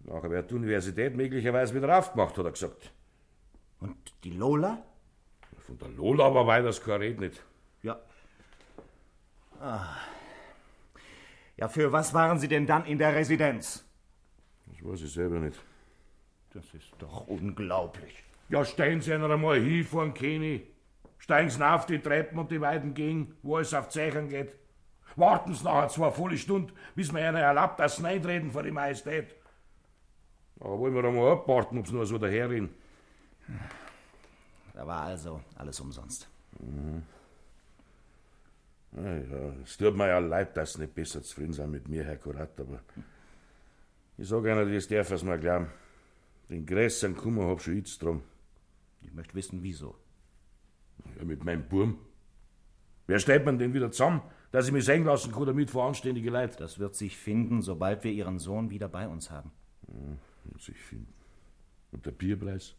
Nachher wird die Universität möglicherweise wieder aufgemacht, hat er gesagt. Und die Lola? Von der Lola aber weiter kein Red nicht. Ja. Ah. Ja, für was waren Sie denn dann in der Residenz? Das weiß ich selber nicht. Das ist doch unglaublich. Ja, steigen Sie einer einmal hin vor den. Steigen Sie auf die Treppen und die weiten Gänge, wo es auf Zeichen geht. Warten Sie nachher zwei volle Stunden, bis mir einer erlaubt, dass Sie eintreten vor die Majestät. Aber wollen wir einmal abwarten, ob Sie nur so daherreden. Da war also alles umsonst. Mhm. Ja, ja, es tut mir ja leid, dass Sie nicht besser zufrieden sind mit mir, Herr Kurat, aber ich sag Ihnen, das darf es mal glauben. Den größeren Kummer hab schon ich drum. Ich möchte wissen, wieso. Ja, mit meinem Burm. Wer stellt man denn wieder zusammen, dass ich mich sehen lassen kann, damit vor anständige Leute? Das wird sich finden, sobald wir Ihren Sohn wieder bei uns haben. Ja, muss ich finden. Und der Bierpreis?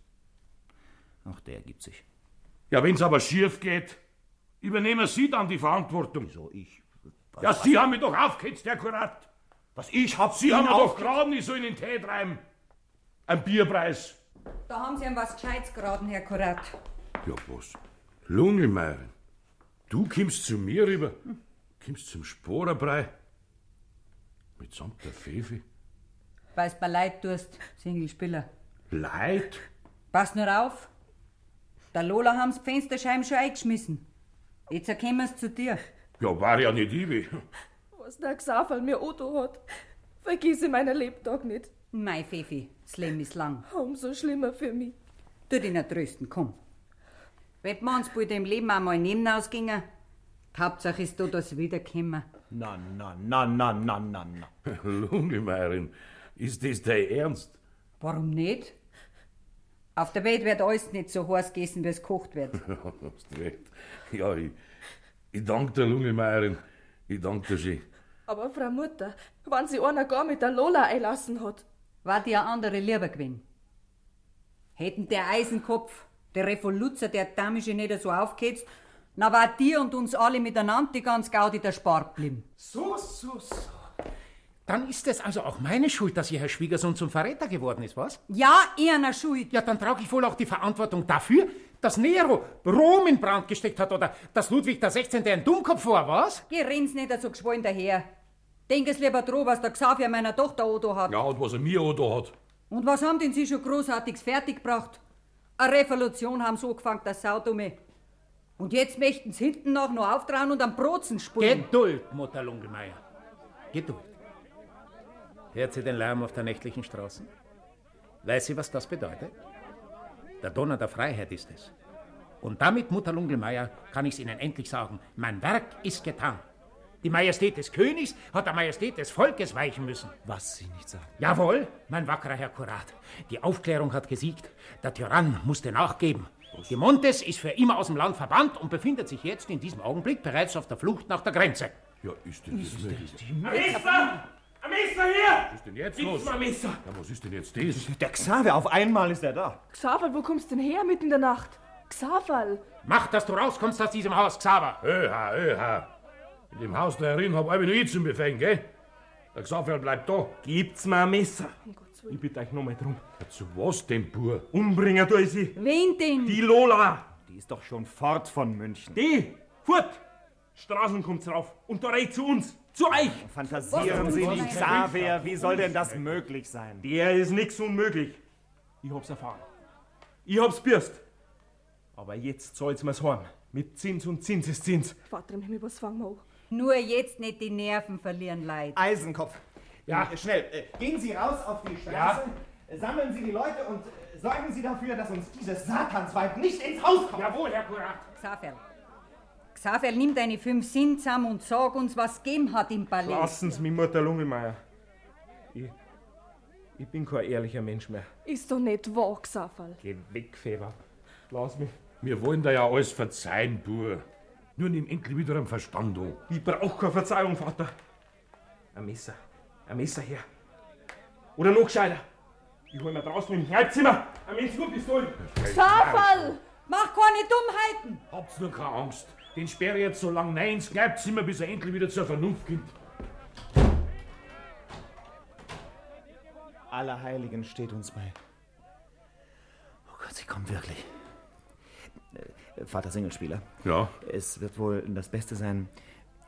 Auch der gibt sich. Ja, wenn's aber schief geht, übernehmen Sie dann die Verantwortung. Wieso ich? Ja, was- Sie haben mich doch aufgehetzt, Herr Kurat. Was ich hab Sie ihn haben mir doch geraten, ich soll in den Tee treiben. Ein Bierpreis. Da haben Sie ihm was Gescheites geraten, Herr Kurat. Ja, was? Lungelmeier, du kommst zu mir rüber, kommst zum Sporenbrei. Mitsamt der Fefe. Weil's mir leid tust, Singelspieler. Leid? Pass nur auf. Der Lola haben's die Fensterscheiben schon eingeschmissen. Jetzt erkennen wir's zu dir. Ja, war ja nicht ich. Was der Xaver mir Otto hat, vergiss ich meinen Lebtag nicht. Mei, Fefi, das Leben ist lang. Umso schlimmer für mich. Tu dich nicht trösten, komm. Wenn wir uns bei dem Leben einmal neben ausgingen, die Hauptsache ist da, sie wiederkommen. Na, na, na, na, na, na, na. (laughs) Lungelmeierin, ist das dein Ernst? Warum nicht? Auf der Welt wird alles nicht so heiß gegessen, wie es gekocht wird. (laughs) Ja, hast recht. Ja, ich, ich danke der Lungelmeierin. Ich danke dir schön. Aber Frau Mutter, wenn sie einer gar mit der Lola einlassen hat, War dir andere lieber gewesen? Hätten der Eisenkopf, der Revoluzer, der Damische nicht so aufgehetzt, na war dir und uns alle miteinander die ganz Gaudi der blieben. So, so, so. Dann ist es also auch meine Schuld, dass Ihr Herr Schwiegersohn zum Verräter geworden ist, was? Ja, ihrer Schuld. Ja, dann trage ich wohl auch die Verantwortung dafür, dass Nero Rom in Brand gesteckt hat oder dass Ludwig XVI. ein Dummkopf war, was? Geh, rennt's nicht so geschwollen daher. Denk es lieber dran, was der Xavier meiner Tochter Odo hat. Ja, und was er mir da hat. Und was haben denn Sie schon Großartiges fertiggebracht? Eine Revolution haben so angefangen, das Saudumme. Und jetzt möchten Sie hinten nach noch auftrauen und am Brotzen spulen. Geduld, Mutter Lungelmeier. Geduld. Hört sie den Lärm auf der nächtlichen Straßen? Weiß sie, was das bedeutet? Der Donner der Freiheit ist es. Und damit, Mutter Lungelmeier, kann ich Ihnen endlich sagen, mein Werk ist getan. Die Majestät des Königs hat der Majestät des Volkes weichen müssen. Was Sie nicht sagen. Jawohl, mein wackerer Herr Kurat. Die Aufklärung hat gesiegt. Der Tyrann musste nachgeben. Die Montes ist für immer aus dem Land verbannt und befindet sich jetzt in diesem Augenblick bereits auf der Flucht nach der Grenze. Ja, ist denn das möglich? Messer! Ein Messer hier! Was ist denn jetzt Gibt's los? mal Messer? Ja, was ist denn jetzt das? Der Xaver, auf einmal ist er da. Xaver, wo kommst denn her mitten in der Nacht? Xaver, Mach, dass du rauskommst aus diesem Haus, Xaver. Öha, öha. In dem Haus da herin hab ich nur ich zum Befehlen, gell? Der Xaver bleibt da. Gibt's mir ein Messer? Ich bitte euch nochmal drum. Zu was denn, pur? Umbringen tu ich sie. Wen denn? Die Lola. Die ist doch schon fort von München. Die. Fort. Straßen kommt's rauf. Und da redet zu uns. Zu euch. Fantasieren Sie nicht, Xaver. Wie soll denn das möglich sein? Der ist nix unmöglich. Ich hab's erfahren. Ich hab's bürst. Aber jetzt soll's mir's heim. Mit Zins und Zinseszins. Vater im Himmel, was fangen wir an? Nur jetzt nicht die Nerven verlieren, Leid. Eisenkopf. Ja. Schnell, äh, gehen Sie raus auf die Straße, äh, sammeln Sie die Leute und äh, sorgen Sie dafür, dass uns dieses Satansweib nicht ins Haus kommt. Jawohl, Herr Kurat. Xaver. Xaver, nimm deine fünf Sinn zusammen und sag uns, was gegeben hat im Palais. Lassen's mich, Mutter Lungelmeier. Ich, ich bin kein ehrlicher Mensch mehr. Ist doch nicht wahr, Xaver. Geh weg, Feber. Lass mich. Wir wollen da ja alles verzeihen, pur. Nur nimm endlich wieder am Verstand an. Ich brauch keine Verzeihung, Vater. Ein Messer. Ein Messer her. Oder noch gescheiter. Ich hol mir draußen im Kneipzimmer ein Mensch nur Pistolen. Xaver! Mach keine Dummheiten! Habt's nur keine Angst. Den sperre ich jetzt so lang nein ins Kneipzimmer, bis er endlich wieder zur Vernunft kommt. Allerheiligen steht uns bei. Oh Gott, sie kommt wirklich. Äh, Vater Singelspieler. Ja? Es wird wohl das Beste sein,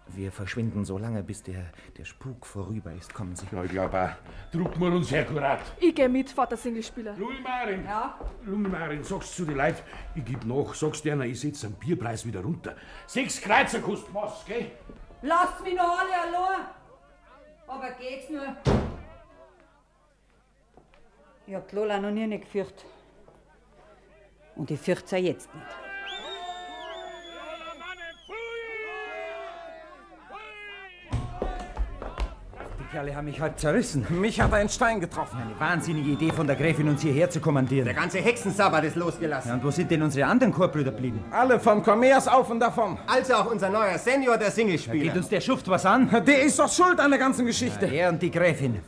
wir verschwinden so lange, bis der, der Spuk vorüber ist. Kommen Sie. Ja, ich glaube auch. Drucken wir uns akkurat. Ich geh mit, Vater Singelspieler. Lungelmeirin! Ja? Lungelmeirin, sagst zu den Leuten, ich geb nach, sagst denen, ich setz den Bierpreis wieder runter. Sechs Kreuzer kostet was, gell? Lasst mich noch alle allein! Aber geht's nur? Ich hab die Lola noch nie nicht gefürchtet. Und ich fürchte sie jetzt nicht. Kerle haben mich halb zerrissen. Mich hat ein Stein getroffen. Eine wahnsinnige Idee von der Gräfin, uns hierher zu kommandieren. Der ganze Hexensabbat ist losgelassen. Ja, und wo sind denn unsere anderen Chorbrüder geblieben? Alle von Commerce auf und davon. Also auch unser neuer Senior, der Singlespieler. Geht uns der Schuft was an? Der ist doch schuld an der ganzen Geschichte. Ja, er und die Gräfin.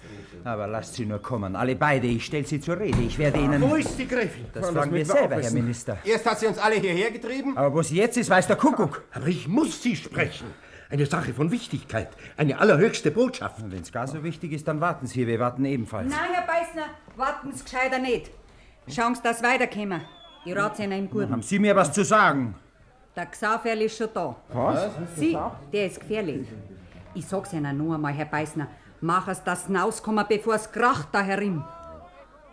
Aber lasst sie nur kommen, alle beide. Ich stelle sie zur Rede. Ich werde ihnen... Wo ist die Gräfin? Das Kann fragen das wir selber, Herr. Minister. Erst hat sie uns alle hierher getrieben. Aber wo sie jetzt ist, weiß der Kuckuck. Aber ich muss Sie sprechen. Eine Sache von Wichtigkeit. Eine allerhöchste Botschaft. Wenn es gar so wichtig ist, dann warten Sie. Wir warten ebenfalls. Nein, Herr Beißner, warten Sie gescheiter nicht. Schauen Sie, dass weiterkommen. Ich rate Ihnen im Guten. Haben Sie mir was zu sagen? Der Xaverl ist schon da. Was? Sie, der ist gefährlich. Ich sag's Ihnen nur einmal, Herr Beißner. Mach es, dass Sie rauskommen, bevor es kracht da herin.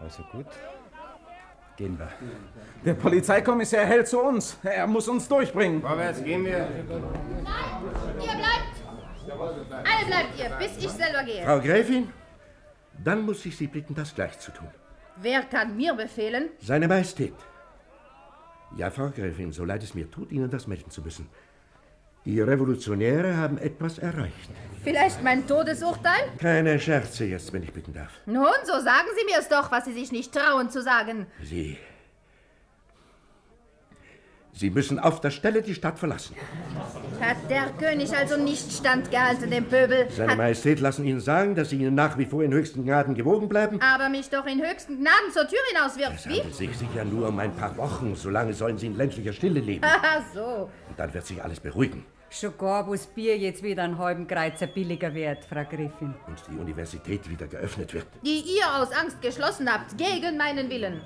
Also gut. Gehen wir. Der Polizeikommissar hält zu uns. Er muss uns durchbringen. Vorwärts gehen wir. Ihr bleibt. Alle bleibt ihr, bis ich selber gehe. Frau Gräfin, dann muss ich Sie bitten, das gleich zu tun. Wer kann mir befehlen? Seine Majestät. Ja, Frau Gräfin, so leid es mir tut, Ihnen das melden zu müssen. Die Revolutionäre haben etwas erreicht. Vielleicht mein Todesurteil? Keine Scherze jetzt, wenn ich bitten darf. Nun, so sagen Sie mir es doch, was Sie sich nicht trauen zu sagen. Sie. Sie müssen auf der Stelle die Stadt verlassen. Hat der König also nicht standgehalten, dem Pöbel? Seine Hat Majestät lassen Ihnen sagen, dass Sie Ihnen nach wie vor in höchsten Gnaden gewogen bleiben. aber mich doch in höchsten Gnaden zur Tür hinauswirft. Es Wie? handelt sich sicher nur um ein paar Wochen. Solange sollen Sie in ländlicher Stille leben. Haha, so. Und dann wird sich alles beruhigen. Schon gar, wo das Bier jetzt wieder einen halben Kreuzer billiger wird, Frau Gräfin. Und die Universität wieder geöffnet wird. Die ihr aus Angst geschlossen habt, gegen meinen Willen.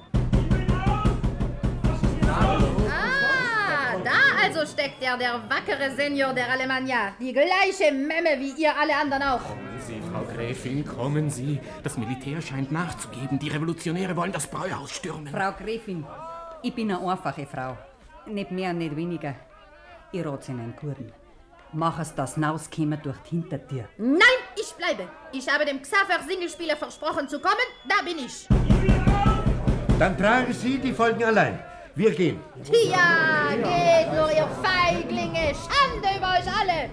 Ah, da also steckt er, der wackere Senior der Alemannia. Die gleiche Memme wie ihr alle anderen auch. Sie, Frau Gräfin, kommen Sie. Das Militär scheint nachzugeben. Die Revolutionäre wollen das Bräuhaus stürmen. Frau Gräfin, ich bin eine einfache Frau. Nicht mehr nicht weniger. Ich rate Ihnen einen Guten. Mach es, dass rauskommen durch die Hintertür. Nein, ich bleibe. Ich habe dem Xaver Singelspieler versprochen zu kommen. Da bin ich. Dann tragen Sie die Folgen allein. Wir gehen. Ja, geht nur, ihr Feiglinge. Schande über euch alle.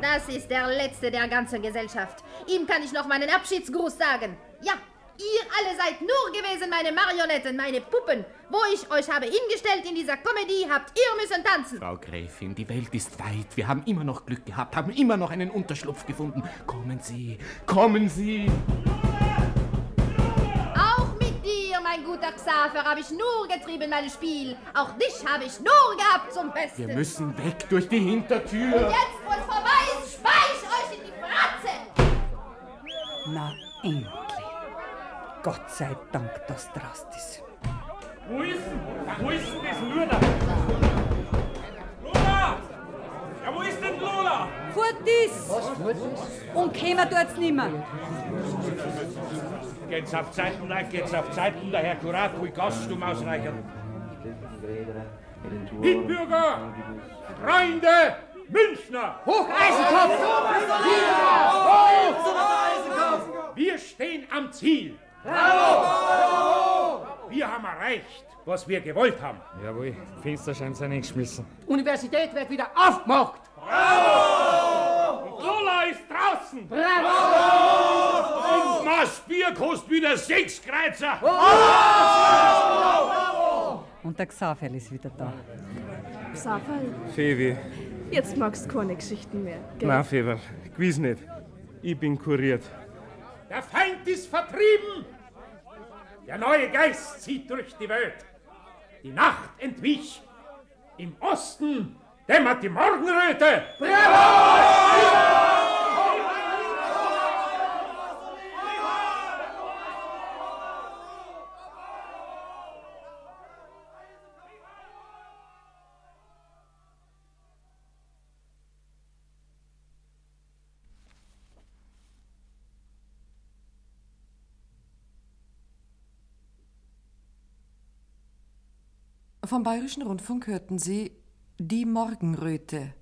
Das ist der Letzte der ganzen Gesellschaft. Ihm kann ich noch meinen Abschiedsgruß sagen. Ja, ihr alle seid nur gewesen meine Marionetten, meine Puppen. Wo ich euch habe hingestellt in dieser Komödie, habt ihr müssen tanzen. Frau Gräfin, die Welt ist weit. Wir haben immer noch Glück gehabt, haben immer noch einen Unterschlupf gefunden. Kommen Sie, kommen Sie. Auch mit dir, mein guter Xaver, habe ich nur getrieben mein Spiel. Auch dich habe ich nur gehabt zum Besten. Wir müssen weg durch die Hintertür. Und jetzt, wo es vorbei ist, spei ich euch in die Fratze. Na, endlich. Gott sei Dank, dass drast ist. Wo ist denn? Wo ist denn das Luder? Lola! Ja, wo ist denn Lola? Fort ist! Und kommen tut's nimmer. Geht's auf Zeiten, Leute, geht's auf Zeiten, der Herr Kurat, wie Gaststum ausreichern. Mitbürger! Freunde! Münchner! Hocheisenkopf! Hoch! Wir stehen am Ziel! Bravo! Wir haben erreicht, was wir gewollt haben. Jawohl, Fensterscheiben sind eingeschmissen. Universität wird wieder aufgemacht! Lola ist draußen! Bravo! Und Maß Bier kostet wieder sechs Kreuzer! Und der Xaverl ist wieder da. Fevi, Fevi, jetzt magst du keine Geschichten mehr. Gell? na Fever, gewiss nicht. Ich bin kuriert. Der Feind ist vertrieben! Der neue Geist zieht durch die Welt. Die Nacht entwich. Im Osten dämmert die Morgenröte. Vom Bayerischen Rundfunk hörten Sie Die Morgenröte,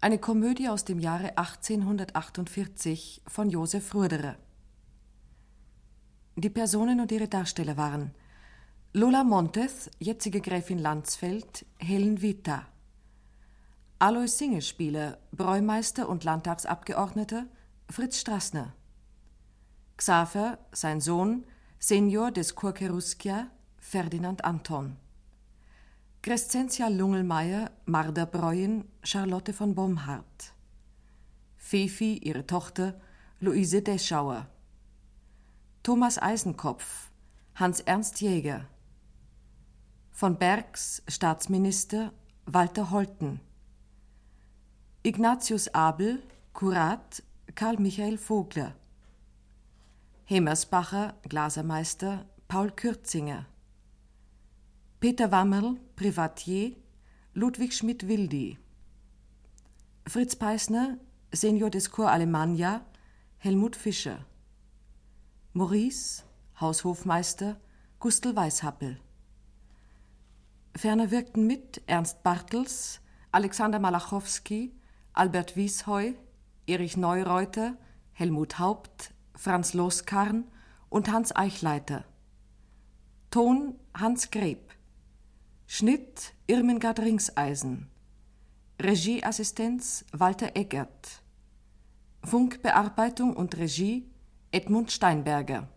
eine Komödie aus dem Jahre 1848 von Josef Ruderer. Die Personen und ihre Darsteller waren Lola Montes, jetzige Gräfin Landsfeld, Helen Vita, Alois Singelspieler, Bräumeister und Landtagsabgeordneter, Fritz Strassner, Xaver, sein Sohn, Senior des Kurkeruskia, Ferdinand Anton. Crescentia Lungelmeier, Marder Breuen, Charlotte von Bomhardt. Fefi, ihre Tochter, Luise Deschauer. Thomas Eisenkopf, Hans-Ernst Jäger. Von Bergs Staatsminister Walter Holten. Ignatius Abel, Kurat Karl Michael Vogler. Hemersbacher, Glasermeister Paul Kürzinger. Peter Wammerl, Privatier Ludwig Schmidt-Wildi. Fritz Peisner, Senior des Corps Alemannia Helmut Fischer. Maurice, Haushofmeister Gustl Weishappel. Ferner wirkten mit Ernst Bartels, Alexander Malachowski, Albert Wiesheu, Erich Neureuter, Helmut Haupt, Franz Loskarn und Hans Eichleiter. Ton Hans Greb. Schnitt Irmengard Ringseisen. Regieassistenz Walter Eggert. Funkbearbeitung und Regie Edmund Steinberger.